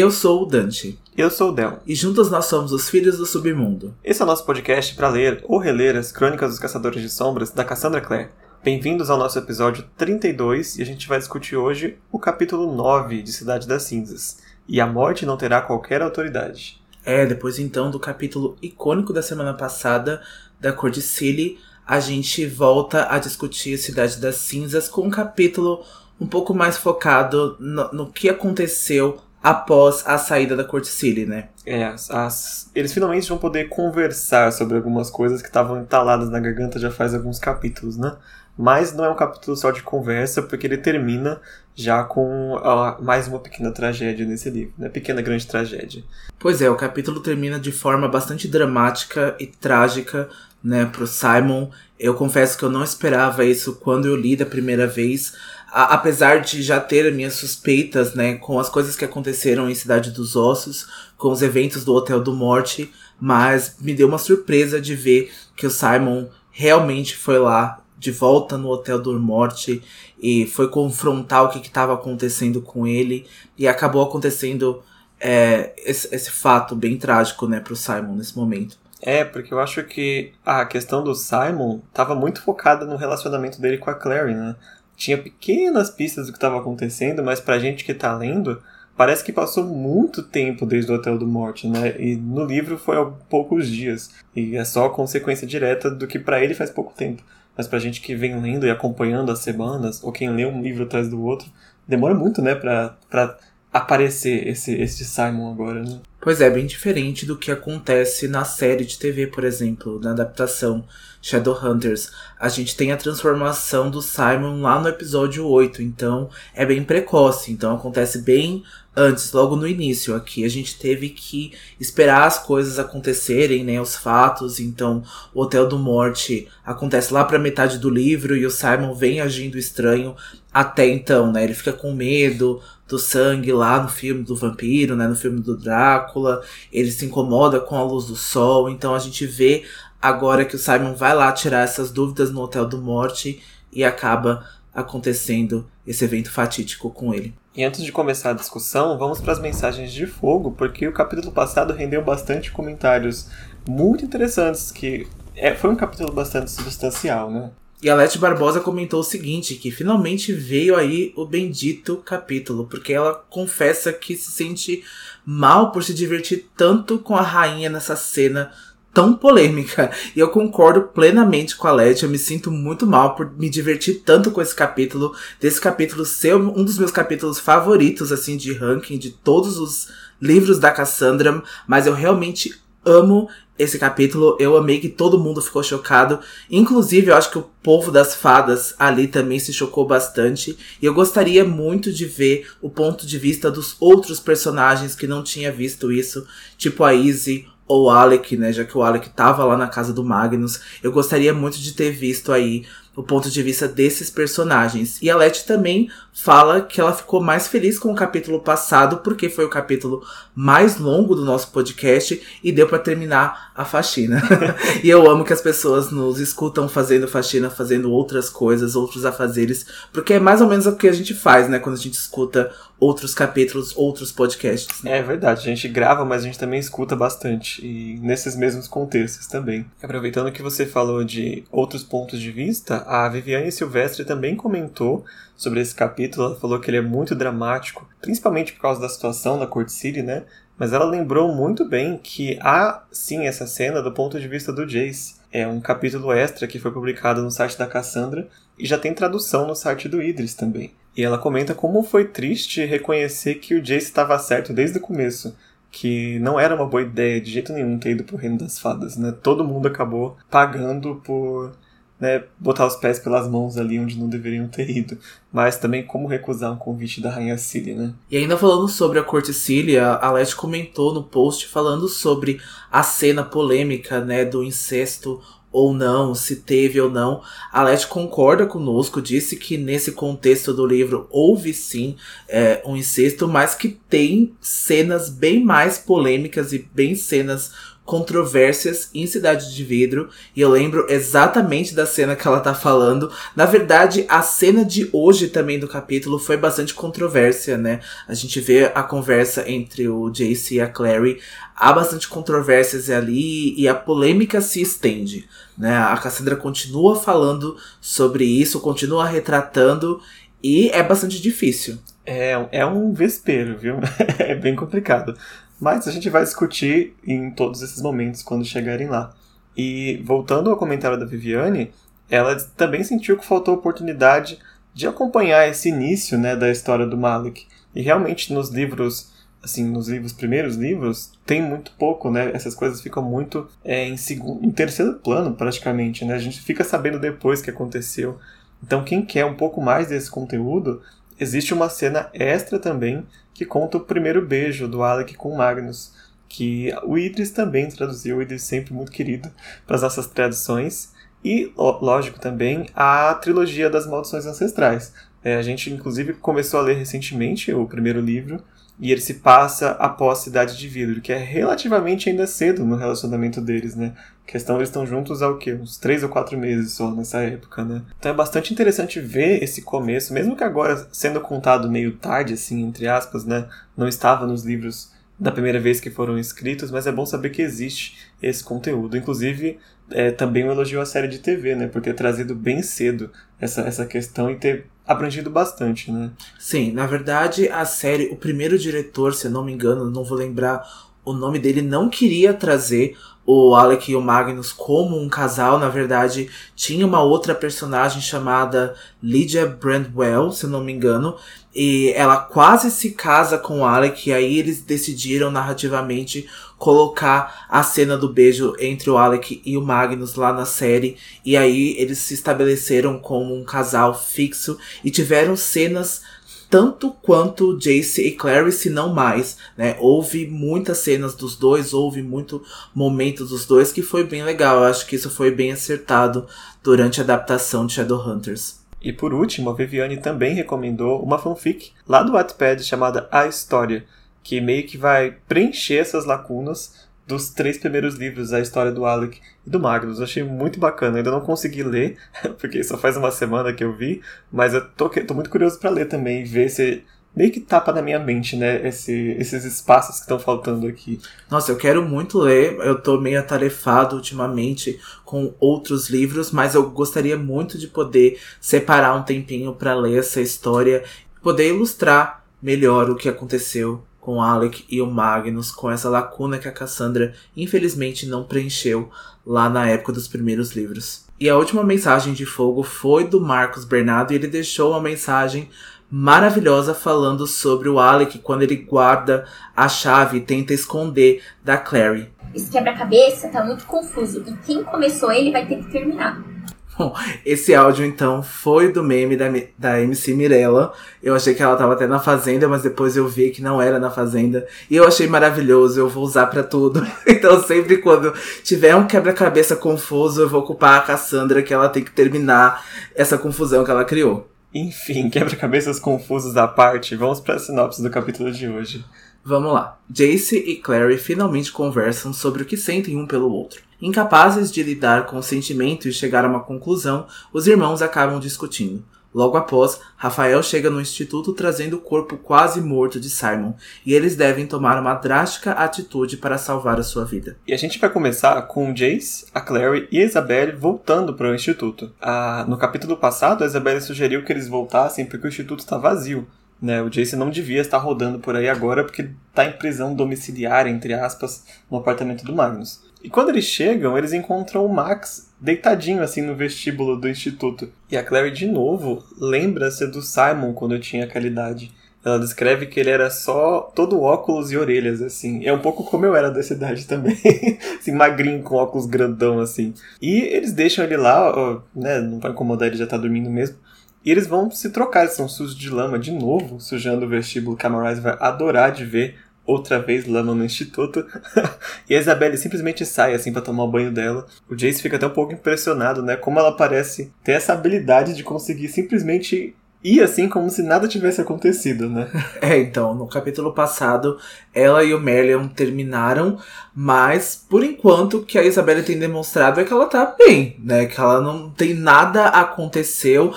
Eu sou o Dante. Eu sou o Del. E juntos nós somos os Filhos do Submundo. Esse é o nosso podcast para ler ou reler as Crônicas dos Caçadores de Sombras da Cassandra Clare. Bem-vindos ao nosso episódio 32 e a gente vai discutir hoje o capítulo 9 de Cidade das Cinzas. E a morte não terá qualquer autoridade. É, depois então do capítulo icônico da semana passada, da cor de Silly, a gente volta a discutir Cidade das Cinzas com um capítulo um pouco mais focado no, no que aconteceu após a saída da Corticile, né? É, as, eles finalmente vão poder conversar sobre algumas coisas que estavam entaladas na garganta já faz alguns capítulos, né? Mas não é um capítulo só de conversa, porque ele termina já com uh, mais uma pequena tragédia nesse livro, né? Pequena grande tragédia. Pois é, o capítulo termina de forma bastante dramática e trágica, né, pro Simon. Eu confesso que eu não esperava isso quando eu li da primeira vez a, apesar de já ter minhas suspeitas, né, com as coisas que aconteceram em Cidade dos Ossos, com os eventos do Hotel do Morte, mas me deu uma surpresa de ver que o Simon realmente foi lá de volta no Hotel do Morte e foi confrontar o que estava acontecendo com ele e acabou acontecendo é, esse, esse, fato bem trágico, né, pro Simon nesse momento. É, porque eu acho que a questão do Simon estava muito focada no relacionamento dele com a Clary, né? Tinha pequenas pistas do que estava acontecendo, mas pra gente que tá lendo, parece que passou muito tempo desde o Hotel do Morte, né? E no livro foi há poucos dias. E é só consequência direta do que para ele faz pouco tempo. Mas pra gente que vem lendo e acompanhando as semanas, ou quem lê um livro atrás do outro, demora muito, né, pra, pra aparecer esse, esse Simon agora, né? Pois é, bem diferente do que acontece na série de TV, por exemplo, na adaptação Shadowhunters. A gente tem a transformação do Simon lá no episódio 8, então é bem precoce, então acontece bem antes, logo no início. Aqui a gente teve que esperar as coisas acontecerem, né, os fatos. Então, o Hotel do Morte acontece lá para metade do livro e o Simon vem agindo estranho até então, né? Ele fica com medo, do sangue lá no filme do vampiro, né, no filme do Drácula. Ele se incomoda com a luz do sol, então a gente vê agora que o Simon vai lá tirar essas dúvidas no Hotel do Morte e acaba acontecendo esse evento fatídico com ele. E antes de começar a discussão, vamos para as mensagens de fogo, porque o capítulo passado rendeu bastante comentários muito interessantes, que é, foi um capítulo bastante substancial, né? E a Leti Barbosa comentou o seguinte, que finalmente veio aí o bendito capítulo, porque ela confessa que se sente mal por se divertir tanto com a rainha nessa cena tão polêmica. E eu concordo plenamente com a Leti, eu me sinto muito mal por me divertir tanto com esse capítulo, desse capítulo ser um dos meus capítulos favoritos, assim, de ranking de todos os livros da Cassandra, mas eu realmente amo esse capítulo. Eu amei que todo mundo ficou chocado. Inclusive, eu acho que o povo das fadas ali também se chocou bastante. E eu gostaria muito de ver o ponto de vista dos outros personagens que não tinha visto isso, tipo a Izzy ou o Alec, né? Já que o Alec tava lá na casa do Magnus. Eu gostaria muito de ter visto aí o ponto de vista desses personagens. E a Letty também fala que ela ficou mais feliz com o capítulo passado, porque foi o capítulo mais longo do nosso podcast e deu para terminar a faxina. e eu amo que as pessoas nos escutam fazendo faxina, fazendo outras coisas, outros afazeres, porque é mais ou menos o que a gente faz, né, quando a gente escuta outros capítulos, outros podcasts. Né? É verdade, a gente grava, mas a gente também escuta bastante, e nesses mesmos contextos também. Aproveitando que você falou de outros pontos de vista, a Viviane Silvestre também comentou sobre esse capítulo. Ela falou que ele é muito dramático, principalmente por causa da situação da Court City, né? Mas ela lembrou muito bem que há sim essa cena do ponto de vista do Jace. É um capítulo extra que foi publicado no site da Cassandra e já tem tradução no site do Idris também. E ela comenta como foi triste reconhecer que o Jace estava certo desde o começo que não era uma boa ideia de jeito nenhum ter ido pro Reino das Fadas, né? Todo mundo acabou pagando por né, botar os pés pelas mãos ali onde não deveriam ter ido. Mas também como recusar um convite da Rainha Cília, né? E ainda falando sobre a Corte Cília, a Leste comentou no post falando sobre a cena polêmica, né, do incesto ou não, se teve ou não. A Leste concorda conosco, disse que nesse contexto do livro houve sim é, um incesto, mas que tem cenas bem mais polêmicas e bem cenas controvérsias em Cidade de Vidro. E eu lembro exatamente da cena que ela tá falando. Na verdade, a cena de hoje também do capítulo foi bastante controvérsia, né? A gente vê a conversa entre o Jace e a Clary. Há bastante controvérsias ali e a polêmica se estende. Né? A Cassandra continua falando sobre isso, continua retratando e é bastante difícil. É, é um vespeiro, viu? é bem complicado. Mas a gente vai discutir em todos esses momentos quando chegarem lá. E voltando ao comentário da Viviane, ela também sentiu que faltou oportunidade de acompanhar esse início né, da história do Malik. E realmente nos livros, assim, nos livros, primeiros livros, tem muito pouco, né? Essas coisas ficam muito é, em, segundo, em terceiro plano, praticamente, né? A gente fica sabendo depois que aconteceu. Então, quem quer um pouco mais desse conteúdo, existe uma cena extra também que conta o primeiro beijo do Alec com Magnus, que o Idris também traduziu, o Idris sempre muito querido para as nossas traduções. E, lógico, também a trilogia das Maldições Ancestrais. É, a gente, inclusive, começou a ler recentemente o primeiro livro, e ele se passa após Cidade de Vidro, que é relativamente ainda cedo no relacionamento deles, né? A questão, eles estão juntos há o quê? Uns três ou quatro meses só nessa época, né? Então é bastante interessante ver esse começo, mesmo que agora sendo contado meio tarde, assim, entre aspas, né? Não estava nos livros da primeira vez que foram escritos, mas é bom saber que existe esse conteúdo. Inclusive, é, também um elogio à série de TV, né? Por ter trazido bem cedo essa, essa questão e ter abrangido bastante, né? Sim, na verdade, a série, o primeiro diretor, se eu não me engano, não vou lembrar o nome dele, não queria trazer o Alec e o Magnus como um casal. Na verdade, tinha uma outra personagem chamada Lydia Brandwell, se eu não me engano, e ela quase se casa com o Alec, e aí eles decidiram narrativamente colocar a cena do beijo entre o Alec e o Magnus lá na série. E aí eles se estabeleceram como um casal fixo e tiveram cenas tanto quanto Jace e Clary, se não mais, né? Houve muitas cenas dos dois, houve muito momento dos dois que foi bem legal. Eu acho que isso foi bem acertado durante a adaptação de Shadowhunters. E por último, a Viviane também recomendou uma fanfic lá do Wattpad chamada A História, que meio que vai preencher essas lacunas dos três primeiros livros, a história do Alec e do Magnus. Eu achei muito bacana. Ainda não consegui ler, porque só faz uma semana que eu vi, mas eu tô, tô muito curioso para ler também, ver se meio que tapa na minha mente, né? Esse, esses espaços que estão faltando aqui. Nossa, eu quero muito ler. Eu tô meio atarefado ultimamente com outros livros, mas eu gostaria muito de poder separar um tempinho para ler essa história, poder ilustrar melhor o que aconteceu com Alec e o Magnus, com essa lacuna que a Cassandra infelizmente não preencheu lá na época dos primeiros livros. E a última mensagem de fogo foi do Marcos Bernardo e ele deixou uma mensagem maravilhosa falando sobre o Alec quando ele guarda a chave e tenta esconder da Clary. Esse quebra-cabeça tá muito confuso e quem começou ele vai ter que terminar. Bom, esse áudio então foi do meme da, da MC Mirella. Eu achei que ela tava até na Fazenda, mas depois eu vi que não era na Fazenda. E eu achei maravilhoso, eu vou usar para tudo. Então sempre quando tiver um quebra-cabeça confuso, eu vou culpar a Cassandra que ela tem que terminar essa confusão que ela criou. Enfim, quebra-cabeças confusos à parte, vamos para a sinopse do capítulo de hoje. Vamos lá. Jace e Clary finalmente conversam sobre o que sentem um pelo outro. Incapazes de lidar com o sentimento e chegar a uma conclusão, os irmãos acabam discutindo. Logo após, Rafael chega no instituto trazendo o corpo quase morto de Simon, e eles devem tomar uma drástica atitude para salvar a sua vida. E a gente vai começar com Jace, a Clary e a Isabelle voltando para o instituto. Ah, no capítulo passado, a Isabelle sugeriu que eles voltassem porque o instituto está vazio. Né, o Jace não devia estar rodando por aí agora porque está em prisão domiciliar, entre aspas, no apartamento do Magnus. E quando eles chegam, eles encontram o Max deitadinho assim no vestíbulo do instituto. E a Clary de novo lembra-se do Simon quando eu tinha aquela idade. Ela descreve que ele era só todo óculos e orelhas, assim. É um pouco como eu era dessa idade também. assim, magrinho, com óculos grandão, assim. E eles deixam ele lá, ó, né? Não vai incomodar, ele já tá dormindo mesmo. E eles vão se trocar, eles estão sujos de lama de novo, sujando o vestíbulo que a vai adorar de ver outra vez lama no instituto. e a Isabelle simplesmente sai assim para tomar o banho dela. O Jace fica até um pouco impressionado, né? Como ela parece ter essa habilidade de conseguir simplesmente E assim como se nada tivesse acontecido, né? É, então, no capítulo passado, ela e o Merlion terminaram, mas por enquanto o que a Isabelle tem demonstrado é que ela tá bem, né? Que ela não tem nada aconteceu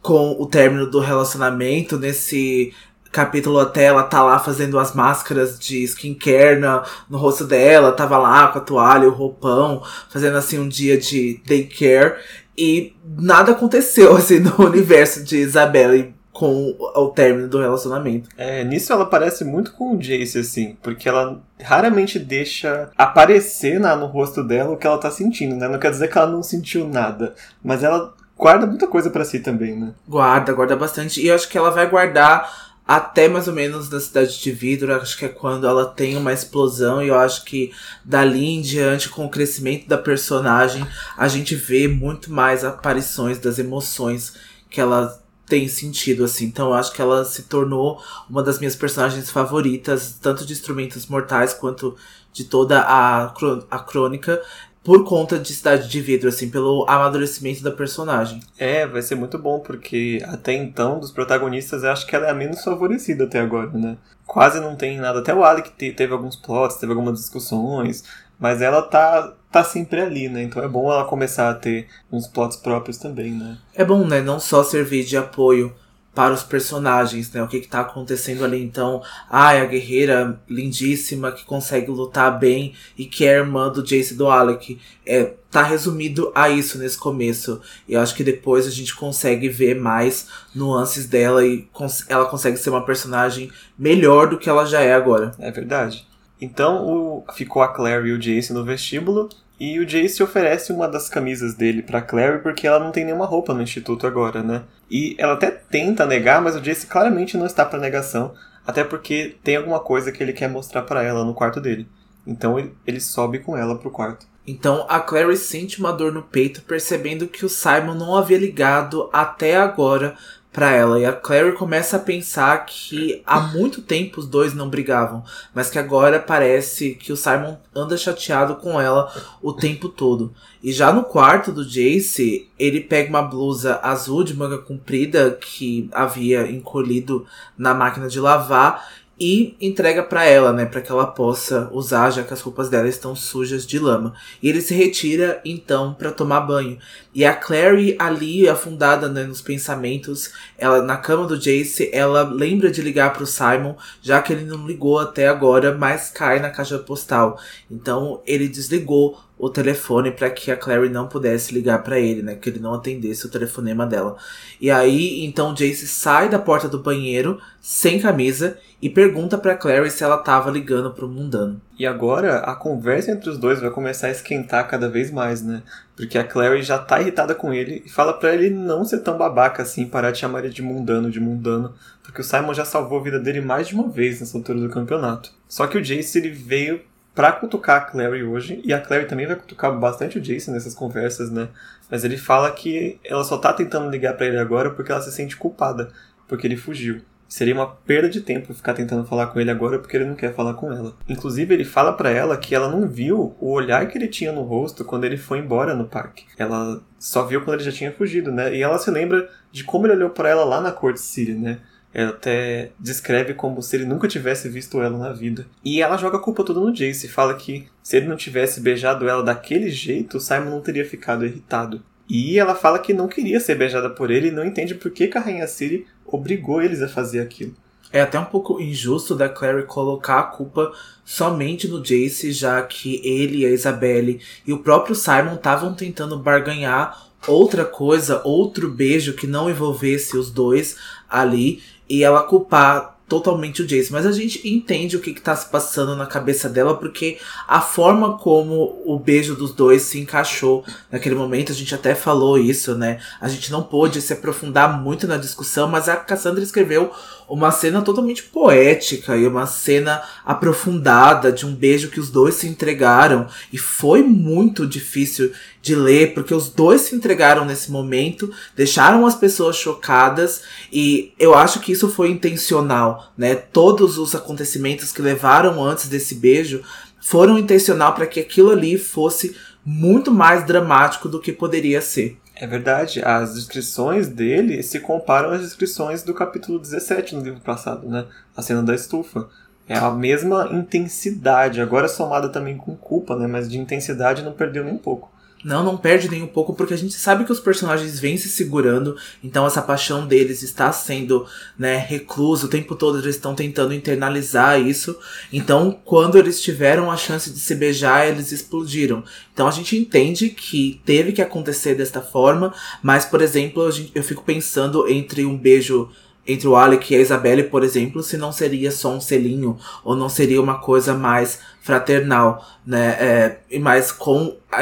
com o término do relacionamento nesse capítulo até ela tá lá fazendo as máscaras de skincare no, no rosto dela, tava lá com a toalha, o roupão, fazendo assim um dia de daycare. E nada aconteceu, assim, no universo de Isabelle com o término do relacionamento. É, nisso ela parece muito com o Jace, assim, porque ela raramente deixa aparecer na, no rosto dela o que ela tá sentindo, né? Não quer dizer que ela não sentiu nada, mas ela guarda muita coisa para si também, né? Guarda, guarda bastante. E eu acho que ela vai guardar até mais ou menos na cidade de vidro, acho que é quando ela tem uma explosão, e eu acho que dali em diante, com o crescimento da personagem, a gente vê muito mais aparições das emoções que ela tem sentido, assim. Então eu acho que ela se tornou uma das minhas personagens favoritas, tanto de Instrumentos Mortais quanto de toda a, a crônica por conta de Cidade de Vidro, assim, pelo amadurecimento da personagem. É, vai ser muito bom, porque até então, dos protagonistas, eu acho que ela é a menos favorecida até agora, né? Quase não tem nada. Até o Alec teve alguns plots, teve algumas discussões, mas ela tá, tá sempre ali, né? Então é bom ela começar a ter uns plots próprios também, né? É bom, né? Não só servir de apoio para os personagens, né? O que, está acontecendo ali. Então, ai, a guerreira lindíssima que consegue lutar bem e que é irmã do Jace do Alec. É, tá resumido a isso nesse começo. E eu acho que depois a gente consegue ver mais nuances dela e cons ela consegue ser uma personagem melhor do que ela já é agora. É verdade. Então o, ficou a Claire e o Jace no vestíbulo e o Jace oferece uma das camisas dele para Clary porque ela não tem nenhuma roupa no instituto agora, né? E ela até tenta negar, mas o Jace claramente não está para negação, até porque tem alguma coisa que ele quer mostrar para ela no quarto dele. Então ele, ele sobe com ela pro quarto. Então a Clary sente uma dor no peito, percebendo que o Simon não havia ligado até agora para ela. E a Clary começa a pensar que há muito tempo os dois não brigavam, mas que agora parece que o Simon anda chateado com ela o tempo todo. E já no quarto do Jace, ele pega uma blusa azul de manga comprida que havia encolhido na máquina de lavar e entrega para ela, né, para que ela possa usar, já que as roupas dela estão sujas de lama. E ele se retira então para tomar banho. E a Clary ali afundada né, nos pensamentos, ela na cama do Jace, ela lembra de ligar para o Simon, já que ele não ligou até agora, mas cai na caixa postal. Então ele desligou o telefone para que a Clary não pudesse ligar para ele, né? Que ele não atendesse o telefonema dela. E aí, então Jace sai da porta do banheiro sem camisa e pergunta para Clary se ela tava ligando pro mundano. E agora a conversa entre os dois vai começar a esquentar cada vez mais, né? Porque a Clary já tá irritada com ele e fala para ele não ser tão babaca assim, parar de chamar ele de mundano, de mundano, porque o Simon já salvou a vida dele mais de uma vez nessa altura do campeonato. Só que o Jace ele veio pra cutucar a Clary hoje, e a Clary também vai cutucar bastante o Jason nessas conversas, né? Mas ele fala que ela só tá tentando ligar para ele agora porque ela se sente culpada, porque ele fugiu. Seria uma perda de tempo ficar tentando falar com ele agora porque ele não quer falar com ela. Inclusive, ele fala para ela que ela não viu o olhar que ele tinha no rosto quando ele foi embora no parque. Ela só viu quando ele já tinha fugido, né? E ela se lembra de como ele olhou para ela lá na Corte City, né? Ela até descreve como se ele nunca tivesse visto ela na vida. E ela joga a culpa toda no Jace, fala que se ele não tivesse beijado ela daquele jeito, Simon não teria ficado irritado. E ela fala que não queria ser beijada por ele e não entende por que, a Rainha Ciri obrigou eles a fazer aquilo. É até um pouco injusto da Clary colocar a culpa somente no Jace, já que ele, a Isabelle e o próprio Simon estavam tentando barganhar outra coisa, outro beijo que não envolvesse os dois ali e ela culpar totalmente o Jace, mas a gente entende o que, que tá se passando na cabeça dela, porque a forma como o beijo dos dois se encaixou naquele momento, a gente até falou isso, né? A gente não pôde se aprofundar muito na discussão, mas a Cassandra escreveu uma cena totalmente poética e uma cena aprofundada de um beijo que os dois se entregaram. E foi muito difícil de ler, porque os dois se entregaram nesse momento, deixaram as pessoas chocadas, e eu acho que isso foi intencional, né? Todos os acontecimentos que levaram antes desse beijo foram intencional para que aquilo ali fosse muito mais dramático do que poderia ser. É verdade, as descrições dele se comparam às descrições do capítulo 17 no livro passado, né? A cena da estufa. É a mesma intensidade, agora somada também com culpa, né? Mas de intensidade não perdeu nem um pouco. Não, não perde nem um pouco, porque a gente sabe que os personagens vêm se segurando, então essa paixão deles está sendo, né, recluso, o tempo todo eles estão tentando internalizar isso. Então, quando eles tiveram a chance de se beijar, eles explodiram. Então a gente entende que teve que acontecer desta forma, mas, por exemplo, eu fico pensando entre um beijo entre o Alec e a Isabelle, por exemplo, se não seria só um selinho, ou não seria uma coisa mais fraternal, né? É, e mais com a,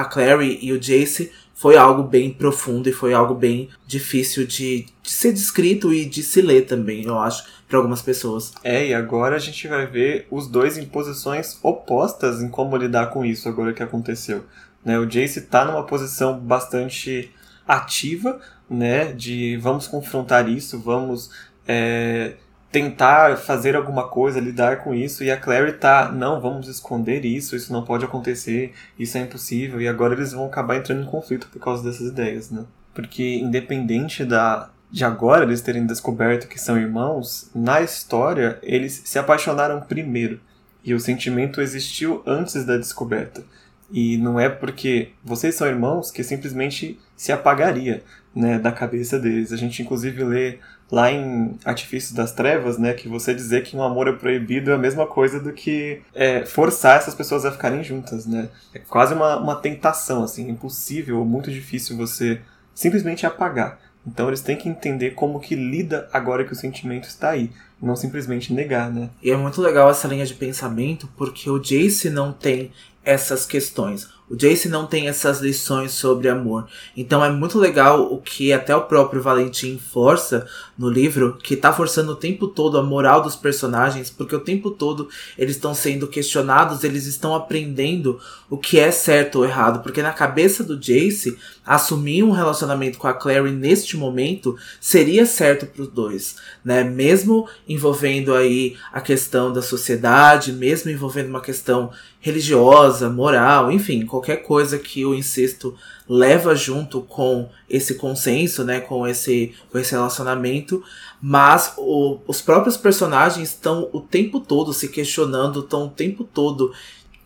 a Clary e o Jace foi algo bem profundo e foi algo bem difícil de, de ser descrito e de se ler também, eu acho, para algumas pessoas. É, e agora a gente vai ver os dois em posições opostas em como lidar com isso agora que aconteceu. Né? O Jace tá numa posição bastante ativa, né? De vamos confrontar isso, vamos é, tentar fazer alguma coisa, lidar com isso. E a Clary tá, não, vamos esconder isso, isso não pode acontecer, isso é impossível. E agora eles vão acabar entrando em conflito por causa dessas ideias, né? Porque independente da de agora eles terem descoberto que são irmãos, na história eles se apaixonaram primeiro. E o sentimento existiu antes da descoberta. E não é porque vocês são irmãos que simplesmente se apagaria né, da cabeça deles. A gente inclusive lê lá em Artifícios das Trevas, né, que você dizer que um amor é proibido é a mesma coisa do que é, forçar essas pessoas a ficarem juntas, né? É quase uma, uma tentação, assim, impossível, muito difícil você simplesmente apagar. Então eles têm que entender como que lida agora que o sentimento está aí, não simplesmente negar, né? E é muito legal essa linha de pensamento, porque o Jace não tem essas questões. O Jace não tem essas lições sobre amor. Então é muito legal o que até o próprio Valentim força no livro, que tá forçando o tempo todo a moral dos personagens, porque o tempo todo eles estão sendo questionados, eles estão aprendendo o que é certo ou errado. Porque na cabeça do Jace, assumir um relacionamento com a Clary neste momento seria certo para os dois, né? Mesmo envolvendo aí a questão da sociedade, mesmo envolvendo uma questão religiosa, moral, enfim, qualquer coisa que o incesto leva junto com esse consenso, né, com esse, com esse relacionamento, mas o, os próprios personagens estão o tempo todo se questionando, estão o tempo todo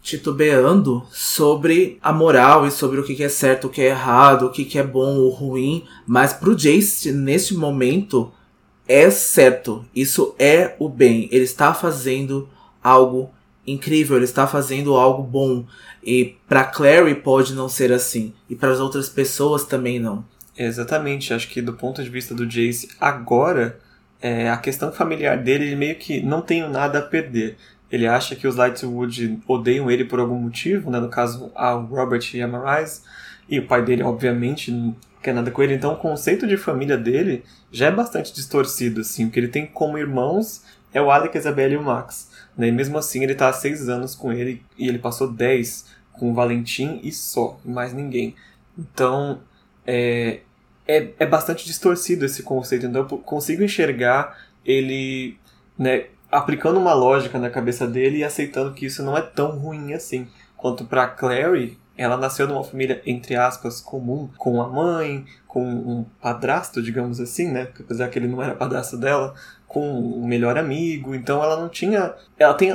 titubeando sobre a moral e sobre o que é certo, o que é errado, o que é bom ou ruim, mas pro Jace, neste momento, é certo, isso é o bem, ele está fazendo algo incrível, ele está fazendo algo bom. E para Clary pode não ser assim, e para as outras pessoas também não. Exatamente, acho que do ponto de vista do Jace agora, é, a questão familiar dele, ele meio que não tem nada a perder. Ele acha que os Lightwood odeiam ele por algum motivo, né? no caso a Robert e a Marise, e o pai dele obviamente não quer nada com ele, então o conceito de família dele já é bastante distorcido, assim, o que ele tem como irmãos é o Alec, a Isabelle e o Max. Né? E mesmo assim ele está há seis anos com ele e ele passou dez com o Valentim e só, mais ninguém. Então é, é, é bastante distorcido esse conceito. Então eu consigo enxergar ele né, aplicando uma lógica na cabeça dele e aceitando que isso não é tão ruim assim. Quanto para Clary, ela nasceu numa família, entre aspas, comum, com a mãe, com um padrasto, digamos assim, né? Apesar que ele não era padrasto dela, com um melhor amigo, então ela não tinha. Ela tem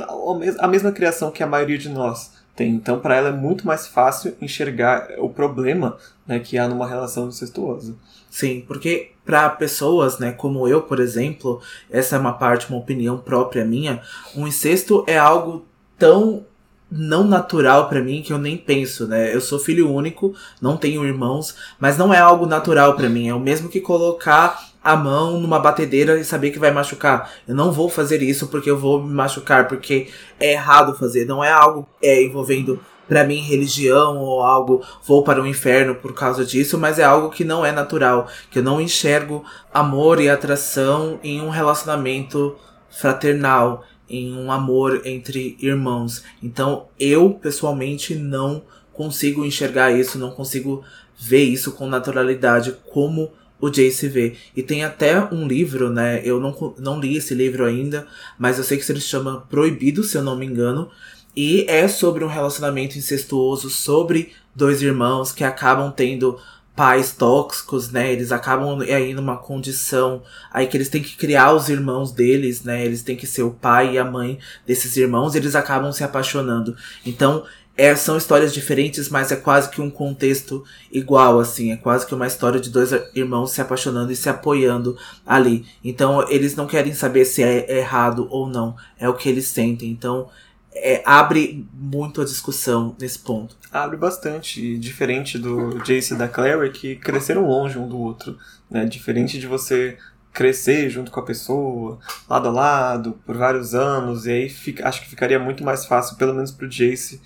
a mesma criação que a maioria de nós tem. Então, para ela é muito mais fácil enxergar o problema né, que há numa relação incestuosa. Sim, porque para pessoas, né, como eu, por exemplo, essa é uma parte, uma opinião própria minha, um incesto é algo tão não natural para mim que eu nem penso, né? Eu sou filho único, não tenho irmãos, mas não é algo natural para mim. É o mesmo que colocar a mão numa batedeira e saber que vai machucar. Eu não vou fazer isso porque eu vou me machucar, porque é errado fazer. Não é algo é, envolvendo para mim religião ou algo vou para o inferno por causa disso, mas é algo que não é natural, que eu não enxergo amor e atração em um relacionamento fraternal, em um amor entre irmãos. Então, eu pessoalmente não consigo enxergar isso, não consigo ver isso com naturalidade como o Jace vê. E tem até um livro, né? Eu não, não li esse livro ainda, mas eu sei que se chama Proibido, se eu não me engano. E é sobre um relacionamento incestuoso, sobre dois irmãos que acabam tendo pais tóxicos, né? Eles acabam aí numa condição aí que eles têm que criar os irmãos deles, né? Eles têm que ser o pai e a mãe desses irmãos, eles acabam se apaixonando. Então, é, são histórias diferentes, mas é quase que um contexto igual, assim. É quase que uma história de dois irmãos se apaixonando e se apoiando ali. Então, eles não querem saber se é errado ou não. É o que eles sentem. Então, é, abre muito a discussão nesse ponto. Abre bastante. Diferente do Jace e da Clary, que cresceram longe um do outro. Né? Diferente de você crescer junto com a pessoa, lado a lado, por vários anos. E aí fica, acho que ficaria muito mais fácil, pelo menos pro Jace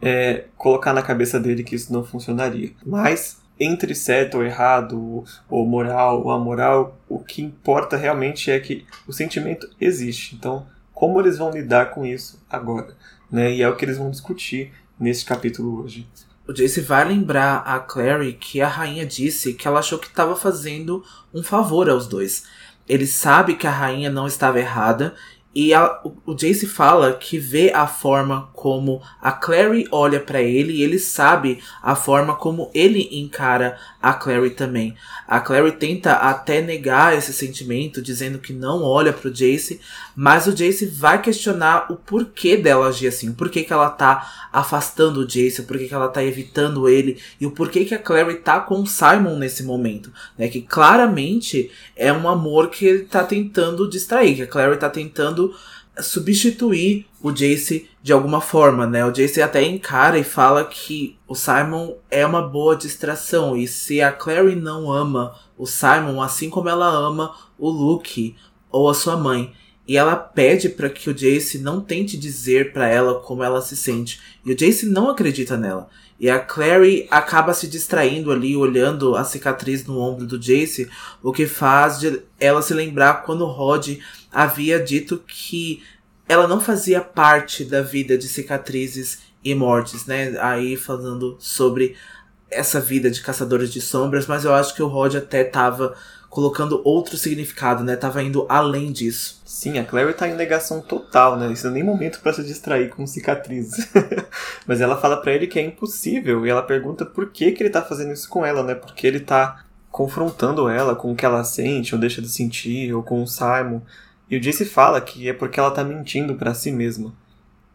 é, colocar na cabeça dele que isso não funcionaria. Mas entre certo ou errado, ou moral ou amoral, o que importa realmente é que o sentimento existe. Então, como eles vão lidar com isso agora? Né? E é o que eles vão discutir nesse capítulo hoje. O Jace vai lembrar a Clary que a rainha disse que ela achou que estava fazendo um favor aos dois. Ele sabe que a rainha não estava errada e a, o, Jace fala que vê a forma como a Clary olha para ele e ele sabe a forma como ele encara a Clary também. A Clary tenta até negar esse sentimento, dizendo que não olha pro Jace, mas o Jace vai questionar o porquê dela agir assim, o porquê que ela tá afastando o Jace, o porquê que ela tá evitando ele e o porquê que a Clary tá com o Simon nesse momento, né? Que claramente é um amor que ele tá tentando distrair, que a Clary tá tentando substituir o Jace de alguma forma, né? O Jace até encara e fala que o Simon é uma boa distração e se a Clary não ama o Simon assim como ela ama o Luke ou a sua mãe, e ela pede para que o Jace não tente dizer para ela como ela se sente. E o Jace não acredita nela. E a Clary acaba se distraindo ali, olhando a cicatriz no ombro do Jace, o que faz ela se lembrar quando Rod havia dito que ela não fazia parte da vida de cicatrizes e mortes, né? Aí falando sobre essa vida de caçadores de sombras, mas eu acho que o Rod até tava colocando outro significado, né? Tava indo além disso. Sim, a Clary tá em negação total, né? Isso não é nem momento para se distrair com cicatrizes. Mas ela fala para ele que é impossível e ela pergunta por que, que ele tá fazendo isso com ela, né? Porque ele tá confrontando ela com o que ela sente ou deixa de sentir, ou com o Simon. E o Jace fala que é porque ela tá mentindo para si mesma.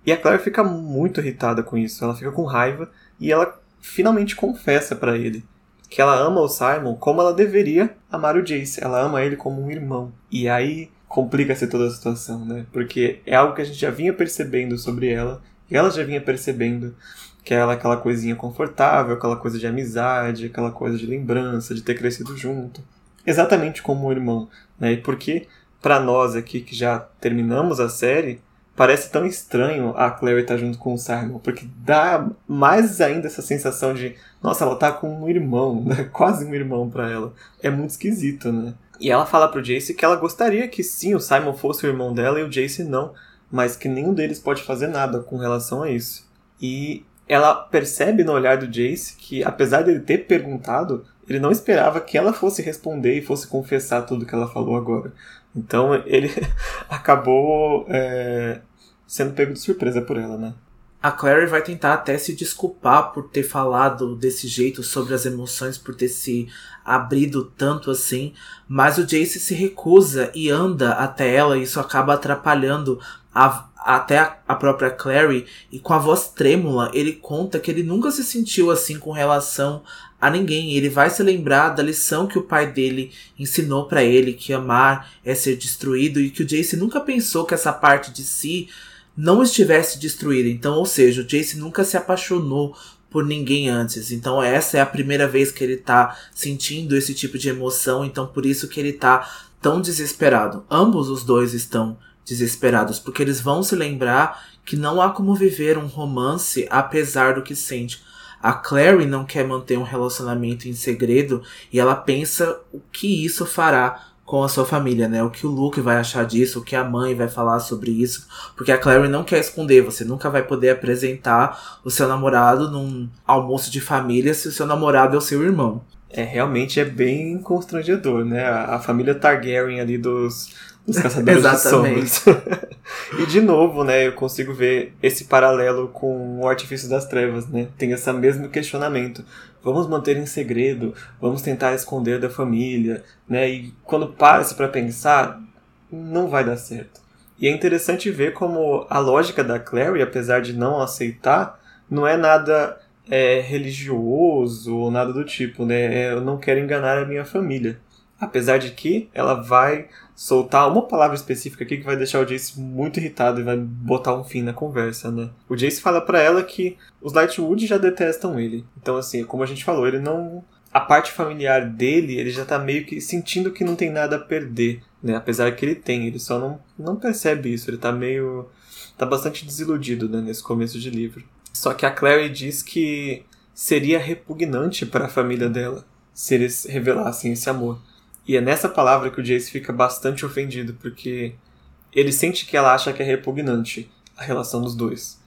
E a Claire fica muito irritada com isso, ela fica com raiva e ela finalmente confessa para ele que ela ama o Simon como ela deveria amar o Jace. Ela ama ele como um irmão. E aí complica-se toda a situação, né? Porque é algo que a gente já vinha percebendo sobre ela, e ela já vinha percebendo que ela é aquela coisinha confortável, aquela coisa de amizade, aquela coisa de lembrança, de ter crescido junto. Exatamente como o irmão, né? E porque para nós aqui que já terminamos a série, parece tão estranho a Claire estar tá junto com o Simon, porque dá mais ainda essa sensação de, nossa, ela tá com um irmão, né? quase um irmão para ela. É muito esquisito, né? E ela fala pro Jace que ela gostaria que sim, o Simon fosse o irmão dela e o Jace não, mas que nenhum deles pode fazer nada com relação a isso. E ela percebe no olhar do Jace que, apesar dele ter perguntado, ele não esperava que ela fosse responder e fosse confessar tudo que ela falou agora. Então ele acabou é, sendo pego de surpresa por ela, né? A Clary vai tentar até se desculpar por ter falado desse jeito sobre as emoções, por ter se abrido tanto assim, mas o Jace se recusa e anda até ela, e isso acaba atrapalhando a, até a, a própria Clary, e com a voz trêmula, ele conta que ele nunca se sentiu assim com relação a ninguém. Ele vai se lembrar da lição que o pai dele ensinou para ele, que amar é ser destruído, e que o Jace nunca pensou que essa parte de si não estivesse destruída. Então, ou seja, o Jace nunca se apaixonou por ninguém antes. Então, essa é a primeira vez que ele tá sentindo esse tipo de emoção, então por isso que ele tá tão desesperado. Ambos os dois estão desesperados, porque eles vão se lembrar que não há como viver um romance apesar do que sente. A Clary não quer manter um relacionamento em segredo e ela pensa o que isso fará com a sua família, né? O que o Luke vai achar disso, o que a mãe vai falar sobre isso, porque a Clary não quer esconder, você nunca vai poder apresentar o seu namorado num almoço de família se o seu namorado é o seu irmão. É, realmente é bem constrangedor, né? A, a família Targaryen ali dos Os Caçadores de Sombras. e de novo, né, eu consigo ver esse paralelo com o Artifício das Trevas, né? Tem esse mesmo questionamento. Vamos manter em segredo, vamos tentar esconder da família, né? E quando para-se para pensar, não vai dar certo. E é interessante ver como a lógica da Clary, apesar de não aceitar, não é nada é, religioso ou nada do tipo, né? É, eu não quero enganar a minha família. Apesar de que ela vai soltar uma palavra específica aqui que vai deixar o Jace muito irritado e vai botar um fim na conversa, né? O Jace fala para ela que os Lightwood já detestam ele. Então, assim, como a gente falou, ele não. A parte familiar dele, ele já tá meio que sentindo que não tem nada a perder, né? Apesar que ele tem, ele só não, não percebe isso, ele tá meio. tá bastante desiludido, né, nesse começo de livro. Só que a Clary diz que seria repugnante para a família dela se eles revelassem esse amor. E é nessa palavra que o Jace fica bastante ofendido, porque ele sente que ela acha que é repugnante a relação dos dois.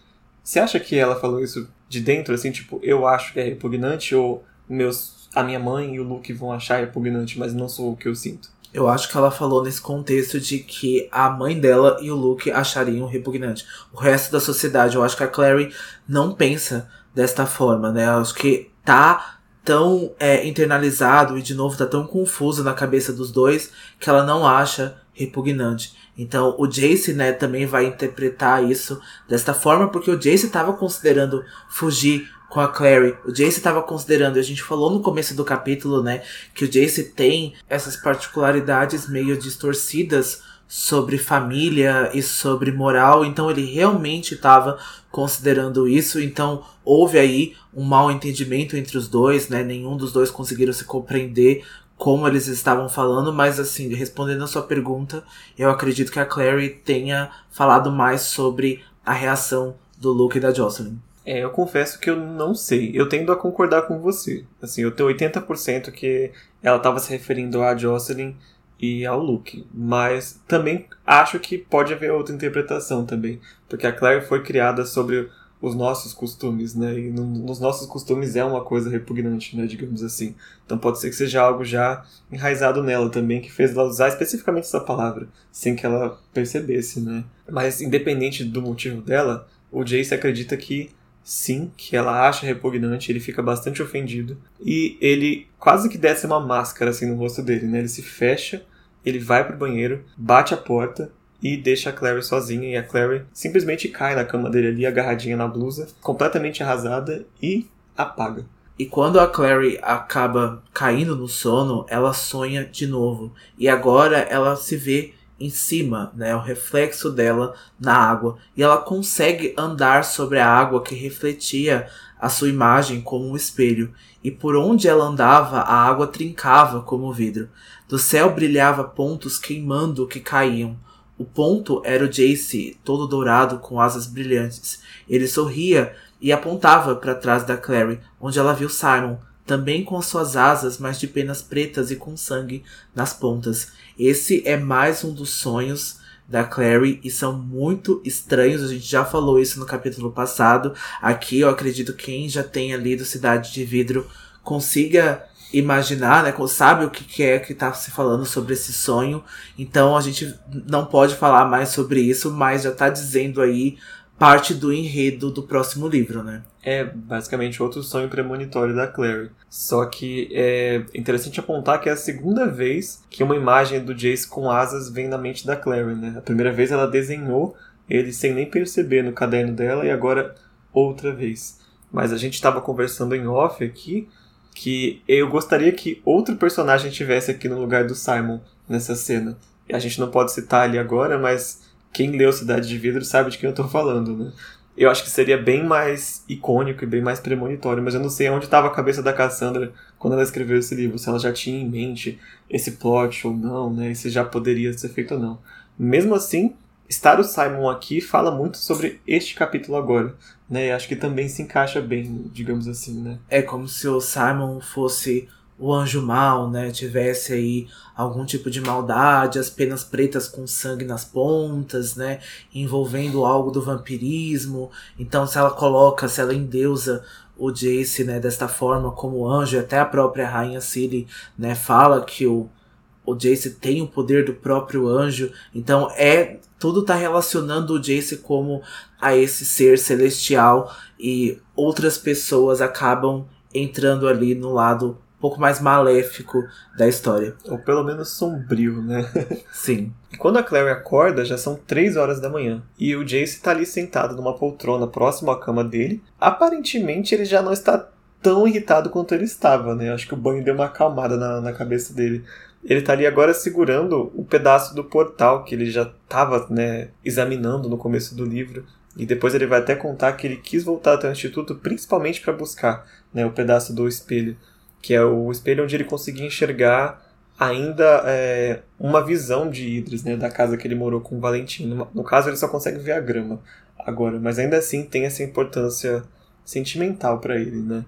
Você acha que ela falou isso de dentro, assim, tipo, eu acho que é repugnante, ou meus, a minha mãe e o Luke vão achar repugnante, mas não sou o que eu sinto? Eu acho que ela falou nesse contexto de que a mãe dela e o Luke achariam repugnante. O resto da sociedade, eu acho que a Clary não pensa desta forma, né? Eu acho que tá tão é, internalizado e de novo tá tão confuso na cabeça dos dois que ela não acha repugnante. Então o Jace, né, também vai interpretar isso desta forma porque o Jace estava considerando fugir com a Clary. O Jace estava considerando, a gente falou no começo do capítulo, né, que o Jace tem essas particularidades meio distorcidas sobre família e sobre moral, então ele realmente estava considerando isso, então houve aí um mal entendimento entre os dois, né? Nenhum dos dois conseguiram se compreender como eles estavam falando, mas assim, respondendo a sua pergunta, eu acredito que a Clary tenha falado mais sobre a reação do Luke e da Jocelyn. É, eu confesso que eu não sei. Eu tendo a concordar com você. Assim, eu tenho 80% que ela estava se referindo a Jocelyn e ao Luke. Mas também acho que pode haver outra interpretação também. Porque a Claire foi criada sobre os nossos costumes, né? E no, nos nossos costumes é uma coisa repugnante, né? Digamos assim. Então pode ser que seja algo já enraizado nela também, que fez ela usar especificamente essa palavra, sem que ela percebesse, né? Mas independente do motivo dela, o Jace acredita que sim, que ela acha repugnante, ele fica bastante ofendido. E ele quase que desce uma máscara assim no rosto dele, né? Ele se fecha ele vai pro banheiro, bate a porta e deixa a Clary sozinha e a Clary simplesmente cai na cama dele ali, agarradinha na blusa, completamente arrasada e apaga. E quando a Clary acaba caindo no sono, ela sonha de novo. E agora ela se vê em cima, né, o reflexo dela na água, e ela consegue andar sobre a água que refletia a sua imagem como um espelho, e por onde ela andava a água trincava como vidro. Do céu brilhava pontos queimando que caíam. O ponto era o Jace, todo dourado com asas brilhantes. Ele sorria e apontava para trás da Clary, onde ela viu Simon, também com suas asas, mas de penas pretas e com sangue nas pontas. Esse é mais um dos sonhos da Clary e são muito estranhos. A gente já falou isso no capítulo passado. Aqui eu acredito que quem já tenha lido Cidade de Vidro consiga imaginar, né? Sabe o que é que tá se falando sobre esse sonho. Então a gente não pode falar mais sobre isso, mas já tá dizendo aí parte do enredo do próximo livro, né? É basicamente outro sonho premonitório da Clary. Só que é interessante apontar que é a segunda vez que uma imagem do Jace com asas vem na mente da Clary, né? A primeira vez ela desenhou ele sem nem perceber no caderno dela e agora outra vez. Mas a gente estava conversando em off aqui que eu gostaria que outro personagem tivesse aqui no lugar do Simon nessa cena. A gente não pode citar ali agora, mas quem leu Cidade de Vidro sabe de quem eu estou falando, né? Eu acho que seria bem mais icônico e bem mais premonitório, mas eu não sei onde estava a cabeça da Cassandra quando ela escreveu esse livro, se ela já tinha em mente esse plot ou não, né? E se já poderia ser feito ou não. Mesmo assim, estar o Simon aqui fala muito sobre este capítulo agora, né? E acho que também se encaixa bem, digamos assim, né? É como se o Simon fosse o anjo mal, né? Tivesse aí algum tipo de maldade, as penas pretas com sangue nas pontas, né? Envolvendo algo do vampirismo. Então, se ela coloca, se ela endeusa o Jace, né, desta forma como anjo, até a própria rainha Ciri, né, fala que o o Jace tem o poder do próprio anjo. Então é tudo tá relacionando o Jace como a esse ser celestial e outras pessoas acabam entrando ali no lado pouco mais maléfico da história. Ou pelo menos sombrio, né? Sim. E quando a Clary acorda, já são 3 horas da manhã. E o Jace tá ali sentado numa poltrona próximo à cama dele. Aparentemente ele já não está tão irritado quanto ele estava, né? Acho que o banho deu uma acalmada na, na cabeça dele. Ele tá ali agora segurando o um pedaço do portal que ele já estava né, examinando no começo do livro. E depois ele vai até contar que ele quis voltar até o instituto principalmente para buscar né, o pedaço do espelho que é o espelho onde ele conseguia enxergar ainda é, uma visão de Idris, né, da casa que ele morou com o Valentim. No, no, caso, ele só consegue ver a grama agora, mas ainda assim tem essa importância sentimental para ele, né?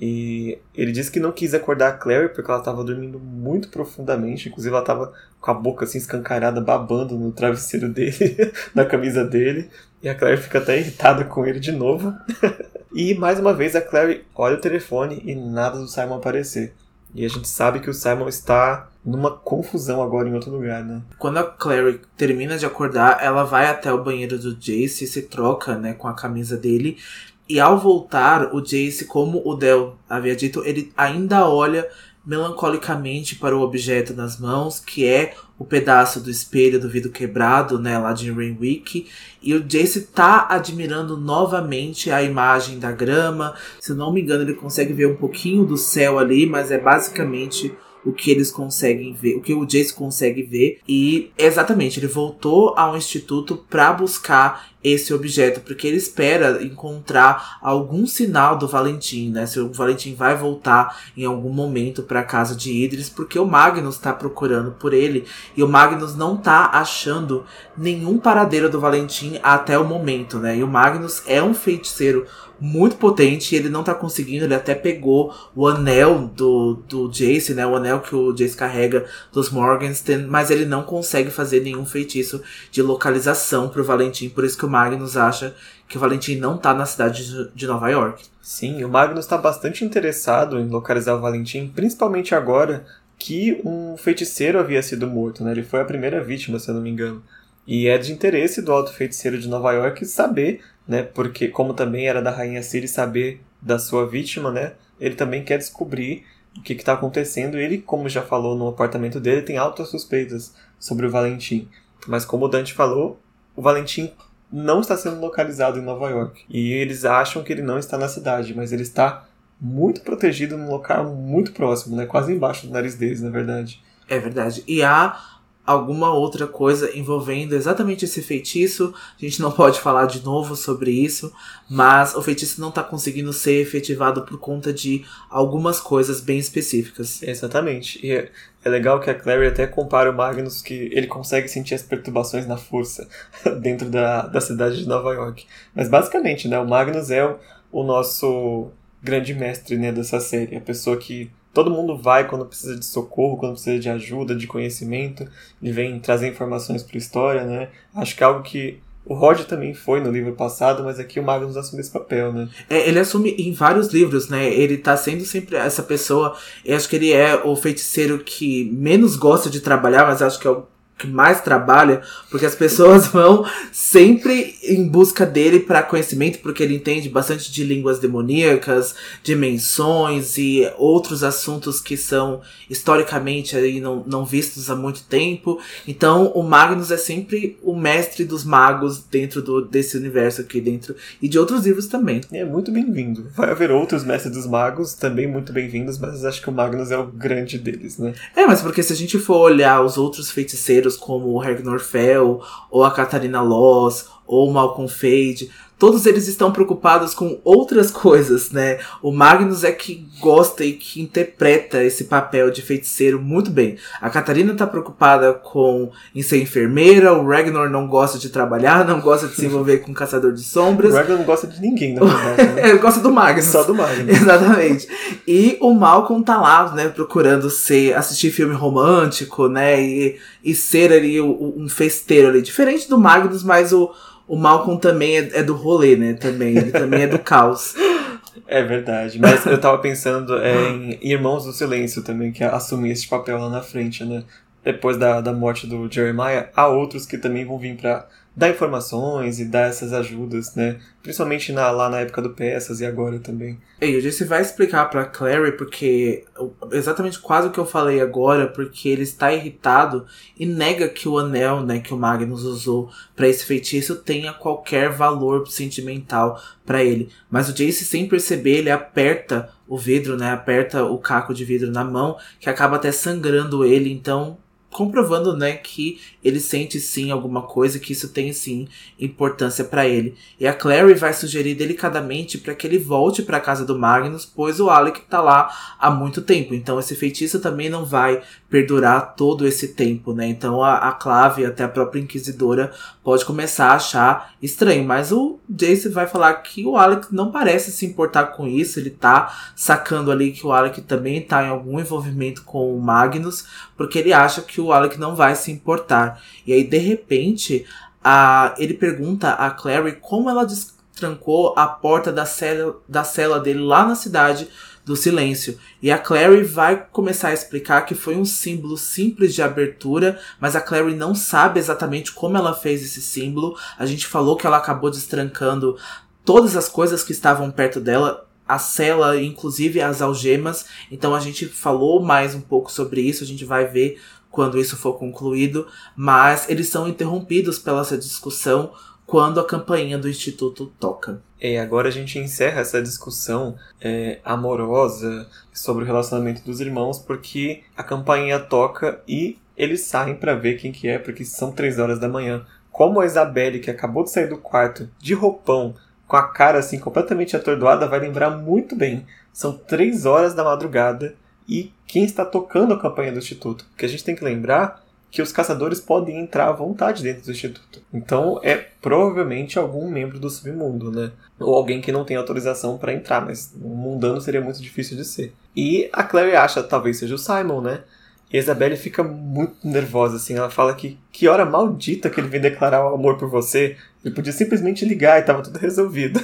E ele disse que não quis acordar a Clary porque ela estava dormindo muito profundamente, inclusive ela estava com a boca assim escancarada, babando no travesseiro dele, na camisa dele, e a Clary fica até irritada com ele de novo. E mais uma vez a Clary olha o telefone e nada do Simon aparecer. E a gente sabe que o Simon está numa confusão agora em outro lugar, né? Quando a Clary termina de acordar, ela vai até o banheiro do Jace e se troca, né, com a camisa dele. E ao voltar, o Jace, como o Del havia dito, ele ainda olha melancolicamente para o objeto nas mãos, que é o pedaço do espelho do vidro quebrado, né, lá de Rainwick. E o Jace tá admirando novamente a imagem da grama. Se não me engano, ele consegue ver um pouquinho do céu ali, mas é basicamente o que eles conseguem ver, o que o Jace consegue ver. E exatamente, ele voltou ao instituto para buscar esse objeto, porque ele espera encontrar algum sinal do Valentim, né? Se o Valentim vai voltar em algum momento para a casa de Idris, porque o Magnus está procurando por ele e o Magnus não tá achando nenhum paradeiro do Valentim até o momento, né? E o Magnus é um feiticeiro muito potente e ele não tá conseguindo. Ele até pegou o anel do, do Jace, né? O anel que o Jace carrega dos Morgenstern, mas ele não consegue fazer nenhum feitiço de localização pro Valentim. Por isso que o Magnus acha que o Valentim não tá na cidade de Nova York. Sim, o Magnus está bastante interessado em localizar o Valentim, principalmente agora que um feiticeiro havia sido morto, né? Ele foi a primeira vítima, se eu não me engano. E é de interesse do alto feiticeiro de Nova York saber né? Porque como também era da rainha Siri saber da sua vítima, né? Ele também quer descobrir o que está acontecendo. Ele, como já falou no apartamento dele, tem altas suspeitas sobre o Valentim. Mas como o Dante falou, o Valentim não está sendo localizado em Nova York. E eles acham que ele não está na cidade, mas ele está muito protegido num local muito próximo, né? Quase embaixo do nariz deles, na verdade. É verdade. E há alguma outra coisa envolvendo exatamente esse feitiço. A gente não pode falar de novo sobre isso, mas o feitiço não está conseguindo ser efetivado por conta de algumas coisas bem específicas. Exatamente. E é, é legal que a Clary até compara o Magnus que ele consegue sentir as perturbações na força dentro da, da cidade de Nova York. Mas basicamente, né, o Magnus é o, o nosso grande mestre né, dessa série, a pessoa que Todo mundo vai quando precisa de socorro, quando precisa de ajuda, de conhecimento. Ele vem trazer informações para a história, né? Acho que é algo que o Roger também foi no livro passado, mas aqui o Magnus assume esse papel, né? É, ele assume em vários livros, né? Ele tá sendo sempre essa pessoa. Eu acho que ele é o feiticeiro que menos gosta de trabalhar, mas acho que é o que mais trabalha, porque as pessoas vão sempre em busca dele para conhecimento, porque ele entende bastante de línguas demoníacas, dimensões e outros assuntos que são historicamente aí não, não vistos há muito tempo. Então, o Magnus é sempre o mestre dos magos dentro do, desse universo aqui dentro e de outros livros também. É muito bem-vindo. Vai haver outros mestres dos magos também muito bem-vindos, mas acho que o Magnus é o grande deles, né? É, mas porque se a gente for olhar os outros feiticeiros como o Ragnar Fell, ou a Catarina Loss, ou o Malcolm Fade, todos eles estão preocupados com outras coisas, né? O Magnus é que gosta e que interpreta esse papel de feiticeiro muito bem. A Catarina tá preocupada com em ser enfermeira, o Ragnar não gosta de trabalhar, não gosta de se envolver com caçador de sombras. O Ragnar não gosta de ninguém, na verdade. Né? Ele gosta do Magnus. Só do Magnus. Exatamente. E o Malcolm tá lá, né, procurando ser, assistir filme romântico, né, e, e ser ali um festeiro ali. Diferente do Magnus, mas o o Malcolm também é, é do rolê, né? Também. Ele também é do caos. É verdade. Mas eu tava pensando é, em Irmãos do Silêncio também, que assumir esse papel lá na frente, né? depois da, da morte do Jeremiah, há outros que também vão vir para dar informações e dar essas ajudas, né? Principalmente na, lá na época do Peças e agora também. E o Jesse vai explicar pra Clary, porque exatamente quase o que eu falei agora, porque ele está irritado e nega que o anel, né, que o Magnus usou para esse feitiço tenha qualquer valor sentimental para ele. Mas o Jace, sem perceber, ele aperta o vidro, né, aperta o caco de vidro na mão, que acaba até sangrando ele, então comprovando, né, que ele sente sim alguma coisa, que isso tem sim importância para ele. E a Clary vai sugerir delicadamente para que ele volte para casa do Magnus, pois o Alec tá lá há muito tempo. Então esse feitiço também não vai perdurar todo esse tempo, né? Então a, a Clave, até a própria Inquisidora, pode começar a achar estranho. Mas o Jace vai falar que o Alec não parece se importar com isso. Ele tá sacando ali que o Alec também tá em algum envolvimento com o Magnus, porque ele acha que o Alec não vai se importar. E aí, de repente, a, ele pergunta a Clary como ela destrancou a porta da cela, da cela dele lá na cidade do silêncio. E a Clary vai começar a explicar que foi um símbolo simples de abertura, mas a Clary não sabe exatamente como ela fez esse símbolo. A gente falou que ela acabou destrancando todas as coisas que estavam perto dela, a cela, inclusive as algemas. Então a gente falou mais um pouco sobre isso, a gente vai ver quando isso for concluído, mas eles são interrompidos pela essa discussão quando a campainha do Instituto toca. E agora a gente encerra essa discussão é, amorosa sobre o relacionamento dos irmãos, porque a campainha toca e eles saem para ver quem que é, porque são três horas da manhã. Como a Isabelle, que acabou de sair do quarto de roupão, com a cara assim completamente atordoada, vai lembrar muito bem. São três horas da madrugada e quem está tocando a campanha do Instituto. Porque a gente tem que lembrar que os caçadores podem entrar à vontade dentro do Instituto. Então é provavelmente algum membro do submundo, né? Ou alguém que não tem autorização para entrar, mas um mundano seria muito difícil de ser. E a Clary acha talvez seja o Simon, né? E a Isabelle fica muito nervosa, assim. Ela fala que que hora maldita que ele vem declarar o amor por você. Ele podia simplesmente ligar e tava tudo resolvido.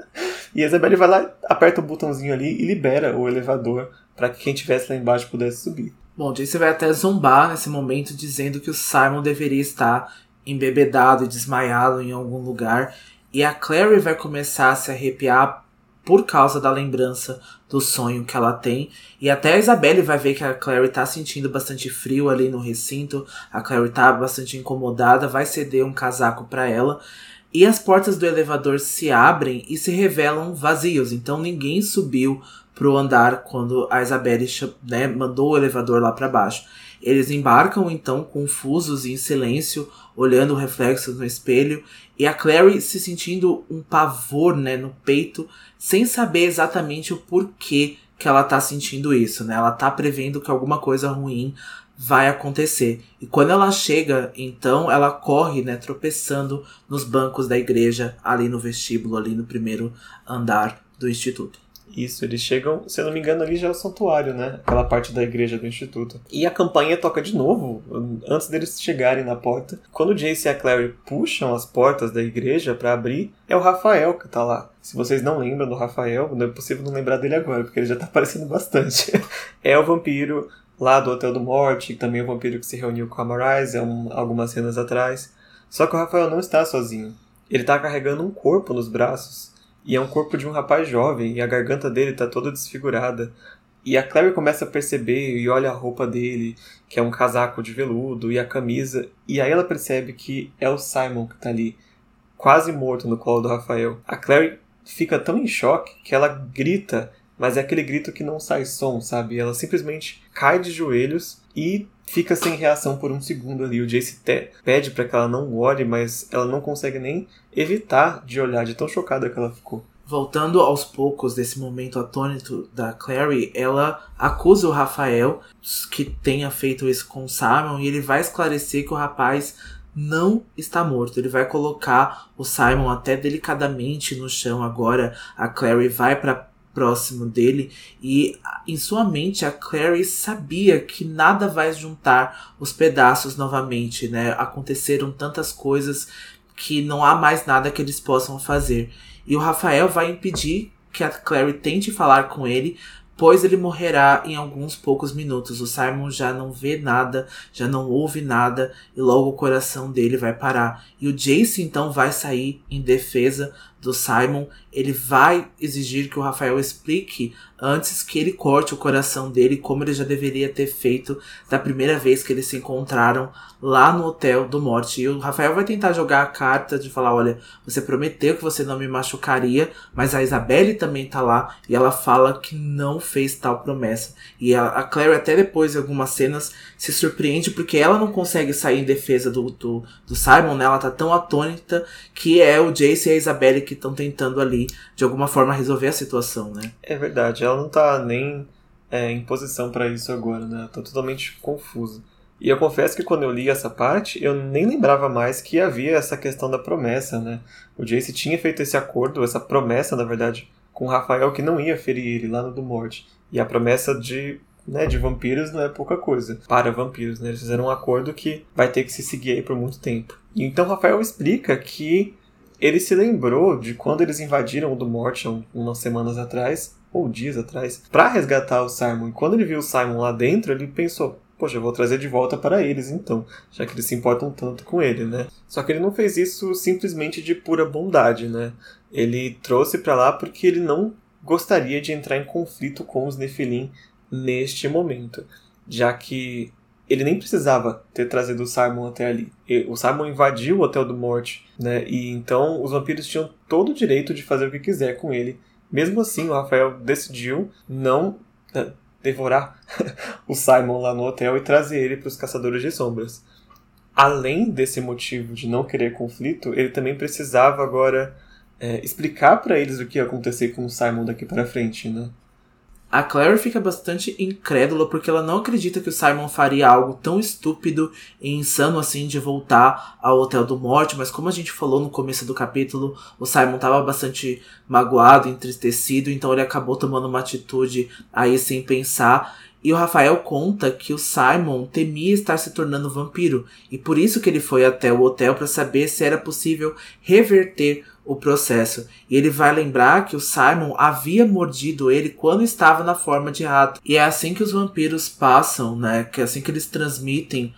e a Isabelle vai lá, aperta o botãozinho ali e libera o elevador para que quem estivesse lá embaixo pudesse subir. Bom, Jace vai até zombar nesse momento, dizendo que o Simon deveria estar embebedado e desmaiado em algum lugar. E a Clary vai começar a se arrepiar por causa da lembrança do sonho que ela tem. E até a Isabelle vai ver que a Clary tá sentindo bastante frio ali no recinto. A Clary tá bastante incomodada, vai ceder um casaco para ela. E as portas do elevador se abrem e se revelam vazios. Então ninguém subiu pro andar quando a Isabelle né, mandou o elevador lá para baixo. Eles embarcam então confusos e em silêncio, olhando o reflexo no espelho, e a Clary se sentindo um pavor né, no peito, sem saber exatamente o porquê que ela tá sentindo isso, né? Ela tá prevendo que alguma coisa ruim vai acontecer. E quando ela chega, então, ela corre, né, tropeçando nos bancos da igreja, ali no vestíbulo, ali no primeiro andar do instituto. Isso, eles chegam, se eu não me engano, ali já é o santuário, né? Aquela parte da igreja do instituto. E a campanha toca de novo, antes deles chegarem na porta. Quando o Jace e a Clary puxam as portas da igreja para abrir, é o Rafael que tá lá. Se vocês não lembram do Rafael, não é possível não lembrar dele agora, porque ele já tá aparecendo bastante. é o vampiro lá do Hotel do Morte, também é o vampiro que se reuniu com a Marise um, algumas cenas atrás. Só que o Rafael não está sozinho. Ele tá carregando um corpo nos braços. E é um corpo de um rapaz jovem, e a garganta dele tá toda desfigurada. E a Clary começa a perceber e olha a roupa dele, que é um casaco de veludo, e a camisa, e aí ela percebe que é o Simon que tá ali, quase morto no colo do Rafael. A Clary fica tão em choque que ela grita, mas é aquele grito que não sai som, sabe? Ela simplesmente cai de joelhos e fica sem reação por um segundo ali. O Jace pede para que ela não olhe, mas ela não consegue nem evitar de olhar, de tão chocada que ela ficou. Voltando aos poucos desse momento atônito da Clary, ela acusa o Rafael que tenha feito isso com o Simon e ele vai esclarecer que o rapaz não está morto. Ele vai colocar o Simon até delicadamente no chão agora. A Clary vai para próximo dele e em sua mente a Clary sabia que nada vai juntar os pedaços novamente, né? Aconteceram tantas coisas que não há mais nada que eles possam fazer. E o Rafael vai impedir que a Clary tente falar com ele pois ele morrerá em alguns poucos minutos. O Simon já não vê nada, já não ouve nada e logo o coração dele vai parar. E o Jace então vai sair em defesa do Simon, ele vai exigir que o Rafael explique antes que ele corte o coração dele, como ele já deveria ter feito da primeira vez que eles se encontraram lá no hotel do Morte. E o Rafael vai tentar jogar a carta de falar: olha, você prometeu que você não me machucaria, mas a Isabelle também tá lá e ela fala que não fez tal promessa. E a, a Claire, até depois de algumas cenas, se surpreende porque ela não consegue sair em defesa do, do, do Simon, né? Ela tá tão atônita que é o Jace e a Isabelle que estão tentando ali, de alguma forma, resolver a situação, né? É verdade, ela não tá nem é, em posição para isso agora, né? Tá totalmente confusa. E eu confesso que quando eu li essa parte, eu nem lembrava mais que havia essa questão da promessa, né? O Jace tinha feito esse acordo, essa promessa, na verdade, com o Rafael que não ia ferir ele lá no do Morte. E a promessa de, né, de vampiros não é pouca coisa. Para vampiros, né? Eles fizeram um acordo que vai ter que se seguir aí por muito tempo. E então Rafael explica que ele se lembrou de quando eles invadiram o do Morte umas semanas atrás, ou dias atrás, para resgatar o Simon. E quando ele viu o Simon lá dentro, ele pensou: poxa, eu vou trazer de volta para eles então, já que eles se importam tanto com ele, né? Só que ele não fez isso simplesmente de pura bondade, né? Ele trouxe para lá porque ele não gostaria de entrar em conflito com os Nephilim neste momento, já que ele nem precisava ter trazido o Simon até ali. O Simon invadiu o Hotel do Morte, né? E então os vampiros tinham todo o direito de fazer o que quiser com ele. Mesmo assim, o Rafael decidiu não né, devorar o Simon lá no hotel e trazer ele para os Caçadores de Sombras. Além desse motivo de não querer conflito, ele também precisava agora é, explicar para eles o que ia acontecer com o Simon daqui para frente, né? A Claire fica bastante incrédula porque ela não acredita que o Simon faria algo tão estúpido e insano assim de voltar ao Hotel do Morte, mas como a gente falou no começo do capítulo, o Simon estava bastante magoado, entristecido, então ele acabou tomando uma atitude aí sem pensar. E o Rafael conta que o Simon temia estar se tornando vampiro, e por isso que ele foi até o hotel para saber se era possível reverter o processo. E ele vai lembrar que o Simon havia mordido ele quando estava na forma de rato. E é assim que os vampiros passam, né? Que é assim que eles transmitem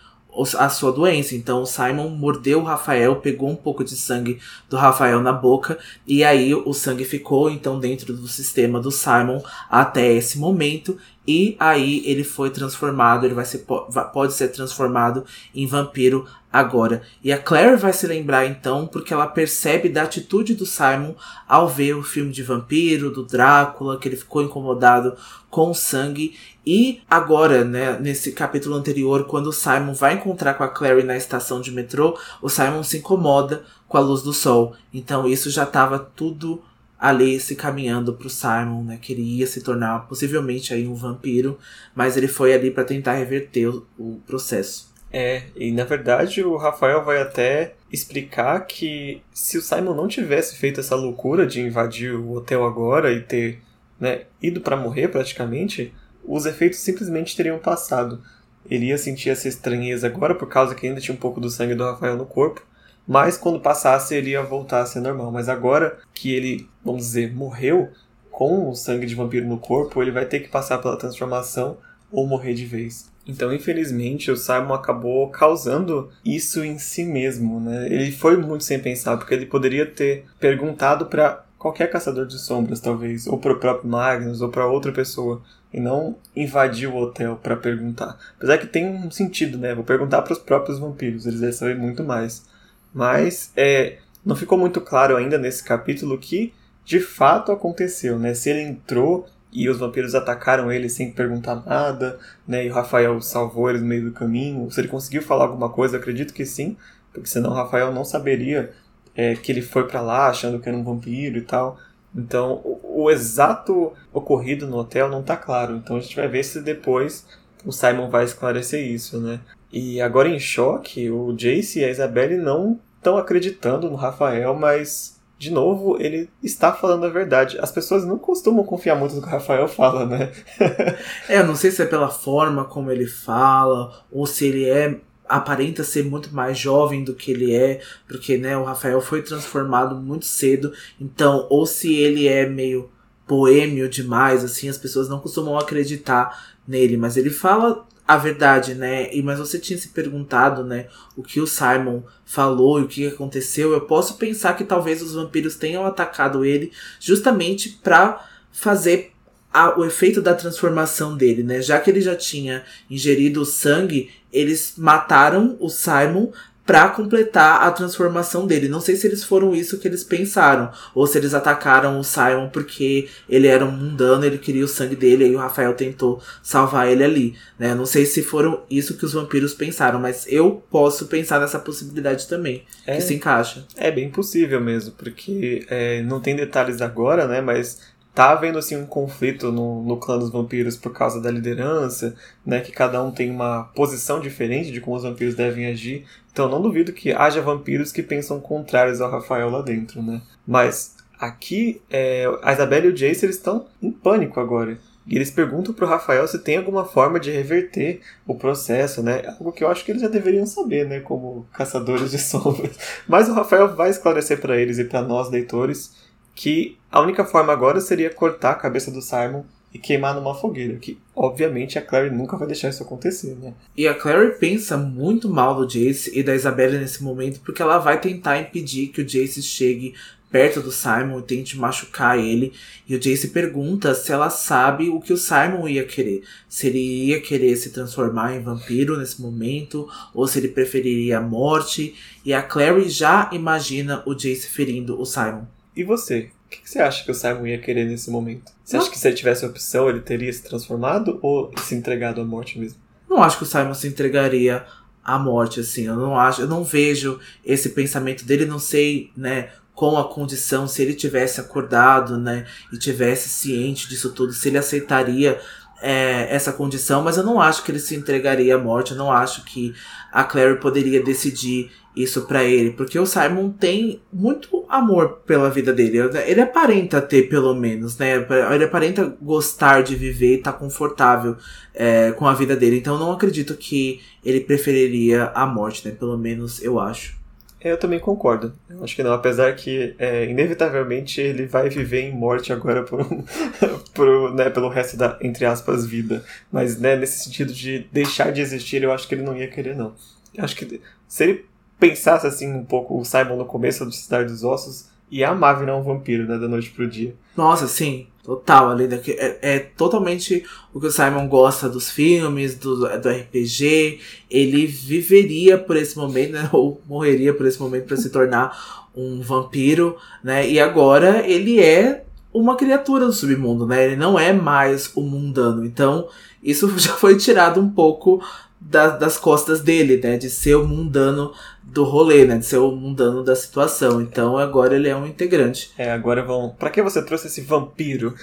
a sua doença. Então o Simon mordeu o Rafael, pegou um pouco de sangue do Rafael na boca e aí o sangue ficou então dentro do sistema do Simon até esse momento e aí ele foi transformado, ele vai ser pode ser transformado em vampiro agora. E a Claire vai se lembrar então porque ela percebe da atitude do Simon ao ver o filme de vampiro, do Drácula, que ele ficou incomodado com o sangue. E agora, né, nesse capítulo anterior, quando o Simon vai encontrar com a Claire na estação de metrô, o Simon se incomoda com a luz do sol. Então isso já estava tudo ali se caminhando pro Simon, né, que ele ia se tornar possivelmente aí um vampiro, mas ele foi ali para tentar reverter o, o processo. É, e na verdade o Rafael vai até explicar que se o Simon não tivesse feito essa loucura de invadir o hotel agora e ter né, ido para morrer praticamente, os efeitos simplesmente teriam passado. Ele ia sentir essa estranheza agora por causa que ainda tinha um pouco do sangue do Rafael no corpo, mas quando passasse ele ia voltar a ser normal. Mas agora que ele, vamos dizer, morreu com o sangue de vampiro no corpo, ele vai ter que passar pela transformação ou morrer de vez. Então, infelizmente, o Simon acabou causando isso em si mesmo, né? Ele foi muito sem pensar, porque ele poderia ter perguntado para qualquer caçador de sombras, talvez, ou para o próprio Magnus, ou para outra pessoa, e não invadir o hotel para perguntar. Apesar que tem um sentido, né? Vou perguntar para os próprios vampiros, eles devem saber muito mais. Mas é, não ficou muito claro ainda nesse capítulo que de fato aconteceu, né? Se ele entrou e os vampiros atacaram ele sem perguntar nada, né? E o Rafael salvou eles no meio do caminho. Se ele conseguiu falar alguma coisa, acredito que sim, porque senão o Rafael não saberia é, que ele foi para lá achando que era um vampiro e tal. Então, o, o, exato ocorrido no hotel não tá claro. Então a gente vai ver se depois o Simon vai esclarecer isso, né? E agora em choque, o Jace e a Isabelle não estão acreditando no Rafael, mas de novo, ele está falando a verdade. As pessoas não costumam confiar muito no que o Rafael fala, né? é, eu não sei se é pela forma como ele fala, ou se ele é aparenta ser muito mais jovem do que ele é, porque né, o Rafael foi transformado muito cedo, então ou se ele é meio boêmio demais, assim, as pessoas não costumam acreditar nele, mas ele fala a verdade, né? E mas você tinha se perguntado, né, o que o Simon falou e o que aconteceu. Eu posso pensar que talvez os vampiros tenham atacado ele justamente para fazer a, o efeito da transformação dele, né? Já que ele já tinha ingerido o sangue, eles mataram o Simon para completar a transformação dele. Não sei se eles foram isso que eles pensaram, ou se eles atacaram o Simon porque ele era um mundano, ele queria o sangue dele, e o Rafael tentou salvar ele ali, né? Não sei se foram isso que os vampiros pensaram, mas eu posso pensar nessa possibilidade também, é, que se encaixa. É bem possível mesmo, porque é, não tem detalhes agora, né? Mas tá havendo assim um conflito no, no clã dos vampiros por causa da liderança, né, que cada um tem uma posição diferente de como os vampiros devem agir. Então não duvido que haja vampiros que pensam contrários ao Rafael lá dentro, né? Mas aqui é, a Isabelle e o Jace eles estão em pânico agora. E eles perguntam pro Rafael se tem alguma forma de reverter o processo, né? Algo que eu acho que eles já deveriam saber, né? Como caçadores de sombras. Mas o Rafael vai esclarecer para eles e para nós leitores que a única forma agora seria cortar a cabeça do Simon e queimar numa fogueira, que obviamente a Clary nunca vai deixar isso acontecer, né? E a Clary pensa muito mal do Jace e da Isabelle nesse momento, porque ela vai tentar impedir que o Jace chegue perto do Simon e tente machucar ele. E o Jace pergunta se ela sabe o que o Simon ia querer. Se ele ia querer se transformar em vampiro nesse momento, ou se ele preferiria a morte. E a Clary já imagina o Jace ferindo o Simon. E você? O que você acha que o Simon ia querer nesse momento? Você acha que se ele tivesse a opção, ele teria se transformado ou se entregado à morte mesmo? Não acho que o Simon se entregaria à morte, assim. Eu não acho, eu não vejo esse pensamento dele, não sei, né, com a condição, se ele tivesse acordado, né, e tivesse ciente disso tudo, se ele aceitaria é, essa condição, mas eu não acho que ele se entregaria à morte, eu não acho que a Clary poderia decidir isso para ele, porque o Simon tem muito amor pela vida dele. Ele aparenta ter, pelo menos, né? Ele aparenta gostar de viver e tá confortável é, com a vida dele. Então, não acredito que ele preferiria a morte, né? Pelo menos eu acho. É, eu também concordo. Acho que não, apesar que é, inevitavelmente ele vai viver em morte agora por, por, né, pelo resto da, entre aspas, vida. Mas né, nesse sentido de deixar de existir, eu acho que ele não ia querer, não. Eu acho que se ele pensasse assim um pouco o Simon no começo do Cidade dos Ossos e amar virar um vampiro, né, da noite pro dia. Nossa, sim, total. Ali daqui, é, é totalmente o que o Simon gosta dos filmes, do, do RPG. Ele viveria por esse momento, né, ou morreria por esse momento para se tornar um vampiro, né? E agora ele é uma criatura do submundo, né? Ele não é mais o mundano. Então, isso já foi tirado um pouco da, das costas dele, né? De ser o mundano do rolê, né? De ser o mundano da situação. Então agora ele é um integrante. É, agora vão. Pra que você trouxe esse vampiro?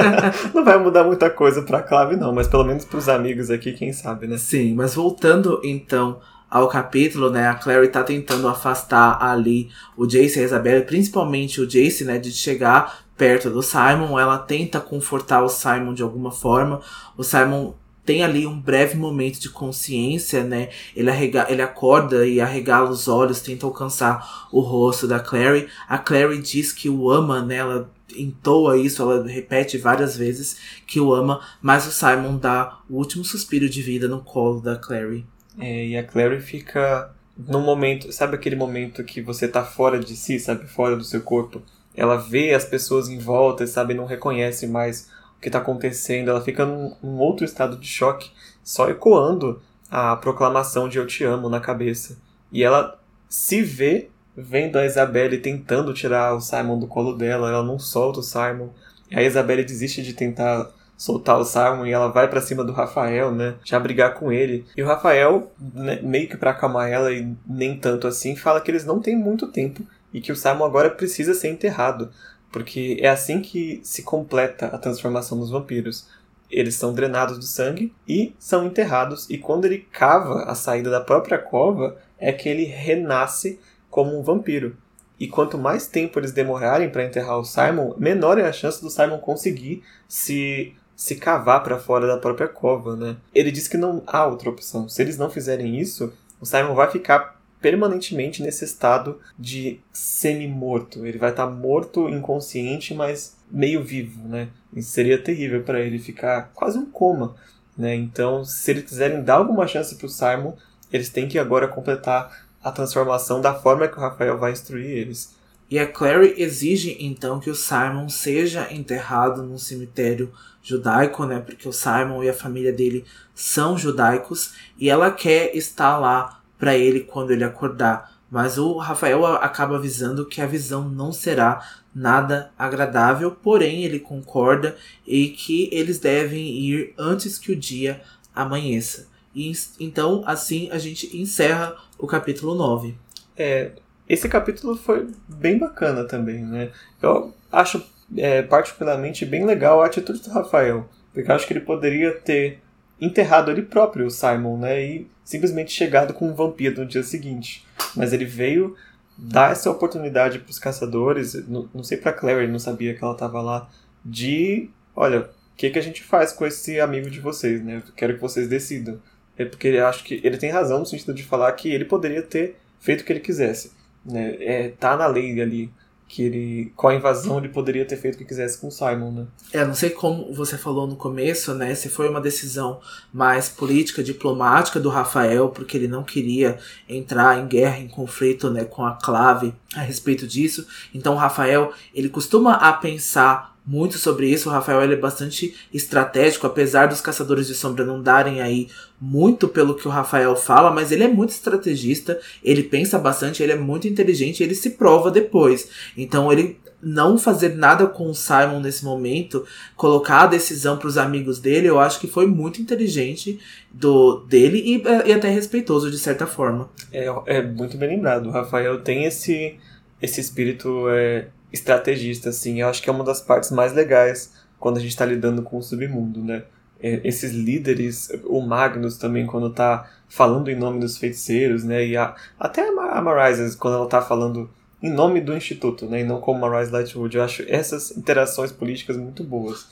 não vai mudar muita coisa pra Clave, não, mas pelo menos pros amigos aqui, quem sabe, né? Sim, mas voltando então ao capítulo, né? A Clary tá tentando afastar ali o Jace e a Isabelle, principalmente o Jace, né? De chegar perto do Simon. Ela tenta confortar o Simon de alguma forma. O Simon tem ali um breve momento de consciência, né? Ele, arrega ele acorda e arregala os olhos, tenta alcançar o rosto da Clary. A Clary diz que o ama, né? Ela entoa isso, ela repete várias vezes que o ama, mas o Simon dá o último suspiro de vida no colo da Clary. É, e a Clary fica num momento, sabe aquele momento que você tá fora de si, sabe, fora do seu corpo? Ela vê as pessoas em volta, sabe, não reconhece mais que está acontecendo, ela fica num, num, outro estado de choque, só ecoando a proclamação de Eu Te Amo na cabeça. E ela se vê vendo a Isabelle tentando tirar o Simon do colo dela, ela não solta o Simon. A Isabelle desiste de tentar soltar o Simon e ela vai para cima do Rafael, né? Já brigar com ele. E o Rafael, né, meio que para acalmar ela e nem tanto assim, fala que eles não têm muito tempo e que o Simon agora precisa ser enterrado. Porque é assim que se completa a transformação dos vampiros. Eles são drenados do sangue e são enterrados, e quando ele cava a saída da própria cova, é que ele renasce como um vampiro. E quanto mais tempo eles demorarem para enterrar o Simon, menor é a chance do Simon conseguir se se cavar para fora da própria cova, né? Ele diz que não há outra opção. Se eles não fizerem isso, o Simon vai ficar permanentemente nesse estado de semi-morto. Ele vai estar tá morto, inconsciente, mas meio vivo, né? E seria terrível para ele ficar quase um coma, né? Então, se eles quiserem dar alguma chance para o Simon, eles têm que agora completar a transformação da forma que o Rafael vai instruir eles. E a Clary exige então que o Simon seja enterrado num cemitério judaico, né? Porque o Simon e a família dele são judaicos e ela quer estar lá para ele quando ele acordar. Mas o Rafael acaba avisando que a visão não será nada agradável, porém ele concorda e que eles devem ir antes que o dia amanheça. E então assim a gente encerra o capítulo 9. É, esse capítulo foi bem bacana também, né? Eu acho é, particularmente bem legal a atitude do Rafael, porque acho que ele poderia ter enterrado ele próprio, o Simon, né? E simplesmente chegado com um vampiro no dia seguinte. Mas ele veio dar essa oportunidade para os caçadores, não, não sei para ele não sabia que ela estava lá, de, olha, o que, que a gente faz com esse amigo de vocês, né? Eu quero que vocês decidam. É porque ele acho que ele tem razão no sentido de falar que ele poderia ter feito o que ele quisesse. Né? É, tá na lei ali que ele, com a invasão, ele poderia ter feito o que quisesse com o Simon, né? É, não sei como você falou no começo, né? Se foi uma decisão mais política, diplomática do Rafael, porque ele não queria entrar em guerra, em conflito, né, com a Clave a respeito disso. Então, o Rafael, ele costuma a pensar muito sobre isso. O Rafael ele é bastante estratégico, apesar dos Caçadores de Sombra não darem aí muito pelo que o Rafael fala, mas ele é muito estrategista, ele pensa bastante, ele é muito inteligente, ele se prova depois. Então ele não fazer nada com o Simon nesse momento, colocar a decisão para os amigos dele, eu acho que foi muito inteligente do dele e, e até respeitoso de certa forma. É, é muito bem lembrado. O Rafael tem esse esse espírito é, estrategista, assim. Eu acho que é uma das partes mais legais quando a gente está lidando com o submundo, né? É, esses líderes, o Magnus também, quando tá falando em nome dos feiticeiros, né? E a, até a Marisa, quando ela tá falando em nome do Instituto, né? E não como Marisa Lightwood. Eu acho essas interações políticas muito boas.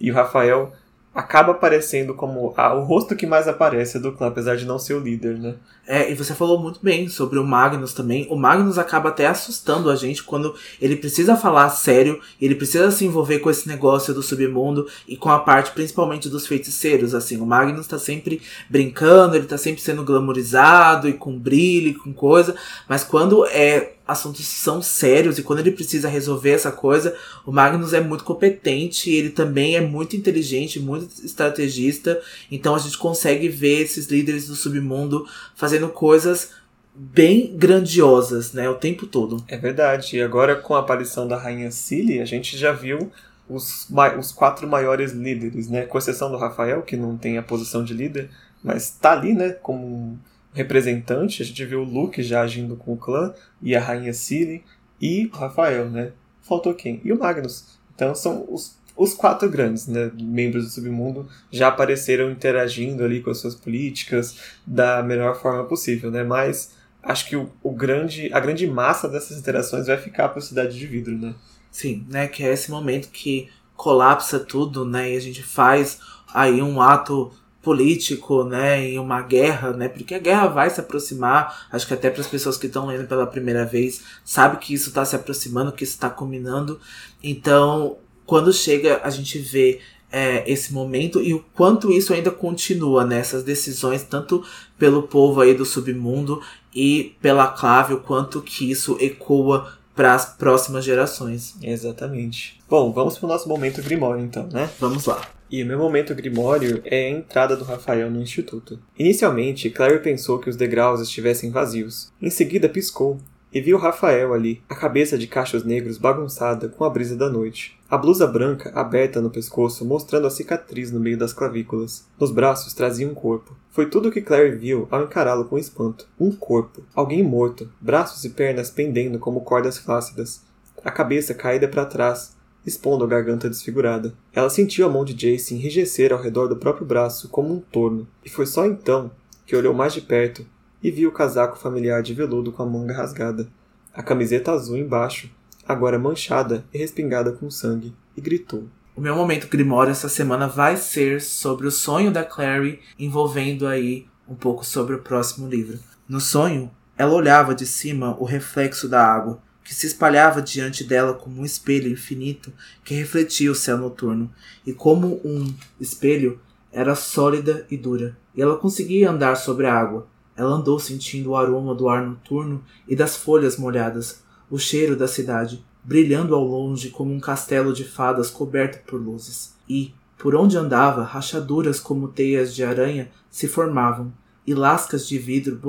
E o Rafael acaba aparecendo como a, o rosto que mais aparece do clã, apesar de não ser o líder, né? É, e você falou muito bem sobre o Magnus também. O Magnus acaba até assustando a gente quando ele precisa falar sério, ele precisa se envolver com esse negócio do submundo e com a parte principalmente dos feiticeiros, assim. O Magnus tá sempre brincando, ele tá sempre sendo glamorizado e com brilho, e com coisa, mas quando é assuntos são sérios e quando ele precisa resolver essa coisa, o Magnus é muito competente, ele também é muito inteligente, muito estrategista, então a gente consegue ver esses líderes do submundo fazendo coisas bem grandiosas, né, o tempo todo. É verdade. E agora com a aparição da rainha Cilly, a gente já viu os, os quatro maiores líderes, né, com exceção do Rafael, que não tem a posição de líder, mas tá ali, né, como representante, a gente viu o Luke já agindo com o clã, e a Rainha Ciri, e o Rafael, né? Faltou quem? E o Magnus. Então são os, os quatro grandes né, membros do submundo já apareceram interagindo ali com as suas políticas da melhor forma possível, né? Mas acho que o, o grande, a grande massa dessas interações vai ficar para a Cidade de Vidro, né? Sim, né? Que é esse momento que colapsa tudo, né? E a gente faz aí um ato político, né, em uma guerra, né, porque a guerra vai se aproximar, acho que até para as pessoas que estão lendo pela primeira vez, sabe que isso está se aproximando, que isso está culminando, então, quando chega, a gente vê é, esse momento e o quanto isso ainda continua nessas né, decisões, tanto pelo povo aí do submundo e pela clave, o quanto que isso ecoa para as próximas gerações. Exatamente. Bom, vamos para o nosso momento Grimório então, né? Vamos lá. E o meu momento grimório é a entrada do Rafael no instituto. Inicialmente, Claire pensou que os degraus estivessem vazios. Em seguida, piscou e viu Rafael ali, a cabeça de cachos negros bagunçada com a brisa da noite. A blusa branca aberta no pescoço, mostrando a cicatriz no meio das clavículas. Nos braços trazia um corpo. Foi tudo o que Claire viu ao encará-lo com espanto. Um corpo. Alguém morto, braços e pernas pendendo como cordas flácidas. A cabeça caída para trás, expondo a garganta desfigurada. Ela sentiu a mão de Jace enrijecer ao redor do próprio braço como um torno, e foi só então que olhou mais de perto e viu o casaco familiar de veludo com a manga rasgada, a camiseta azul embaixo, agora manchada e respingada com sangue, e gritou. O meu momento grimório essa semana vai ser sobre o sonho da Clary, envolvendo aí um pouco sobre o próximo livro. No sonho, ela olhava de cima o reflexo da água, que se espalhava diante dela como um espelho infinito que refletia o céu noturno, e como um espelho era sólida e dura, e ela conseguia andar sobre a água. Ela andou sentindo o aroma do ar noturno e das folhas molhadas, o cheiro da cidade, brilhando ao longe como um castelo de fadas coberto por luzes. E, por onde andava, rachaduras como teias de aranha se formavam, e lascas de vidro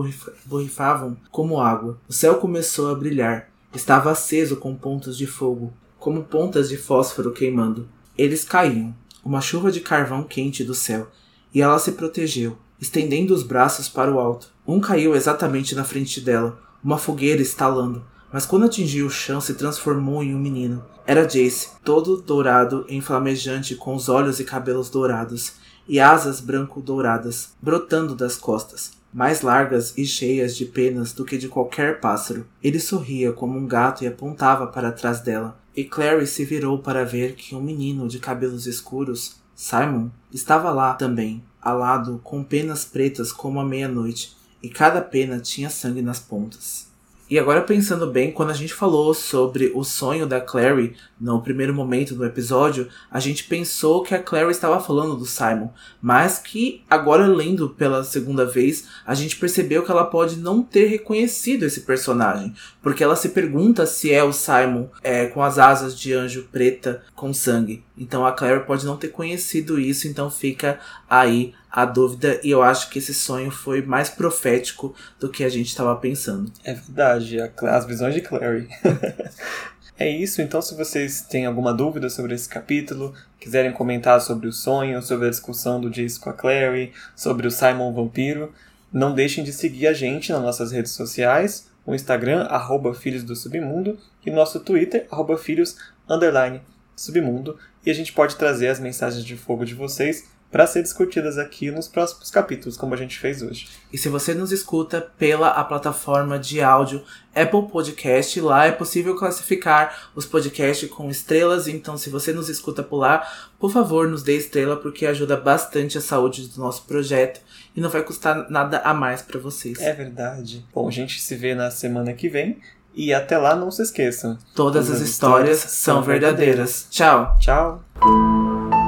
borrifavam como água. O céu começou a brilhar. Estava aceso com pontos de fogo, como pontas de fósforo queimando. Eles caíam, uma chuva de carvão quente do céu, e ela se protegeu, estendendo os braços para o alto. Um caiu exatamente na frente dela, uma fogueira estalando, mas quando atingiu o chão se transformou em um menino. Era Jace, todo dourado e flamejante, com os olhos e cabelos dourados, e asas branco-douradas, brotando das costas, mais largas e cheias de penas do que de qualquer pássaro. Ele sorria como um gato e apontava para trás dela, e Clary se virou para ver que um menino de cabelos escuros, Simon, estava lá também, alado com penas pretas como a meia-noite, e cada pena tinha sangue nas pontas. E agora pensando bem, quando a gente falou sobre o sonho da Clary no primeiro momento do episódio, a gente pensou que a Clary estava falando do Simon, mas que agora lendo pela segunda vez, a gente percebeu que ela pode não ter reconhecido esse personagem, porque ela se pergunta se é o Simon é, com as asas de anjo preta com sangue. Então a Clary pode não ter conhecido isso, então fica aí a dúvida e eu acho que esse sonho foi mais profético do que a gente estava pensando. É verdade, as visões de Clary. é isso, então se vocês têm alguma dúvida sobre esse capítulo, quiserem comentar sobre o sonho, sobre a discussão do Jace com a Clary, sobre o Simon Vampiro, não deixem de seguir a gente nas nossas redes sociais, o Instagram, arroba Filhos do Submundo, e nosso Twitter, arroba Filhos, underline, Submundo, e a gente pode trazer as mensagens de fogo de vocês para ser discutidas aqui nos próximos capítulos, como a gente fez hoje. E se você nos escuta pela a plataforma de áudio Apple Podcast, lá é possível classificar os podcasts com estrelas, então se você nos escuta por lá, por favor, nos dê estrela porque ajuda bastante a saúde do nosso projeto e não vai custar nada a mais para vocês. É verdade. Bom, a gente se vê na semana que vem. E até lá, não se esqueçam. Todas, as, as histórias, histórias são verdadeiras. verdadeiras. Tchau. Tchau.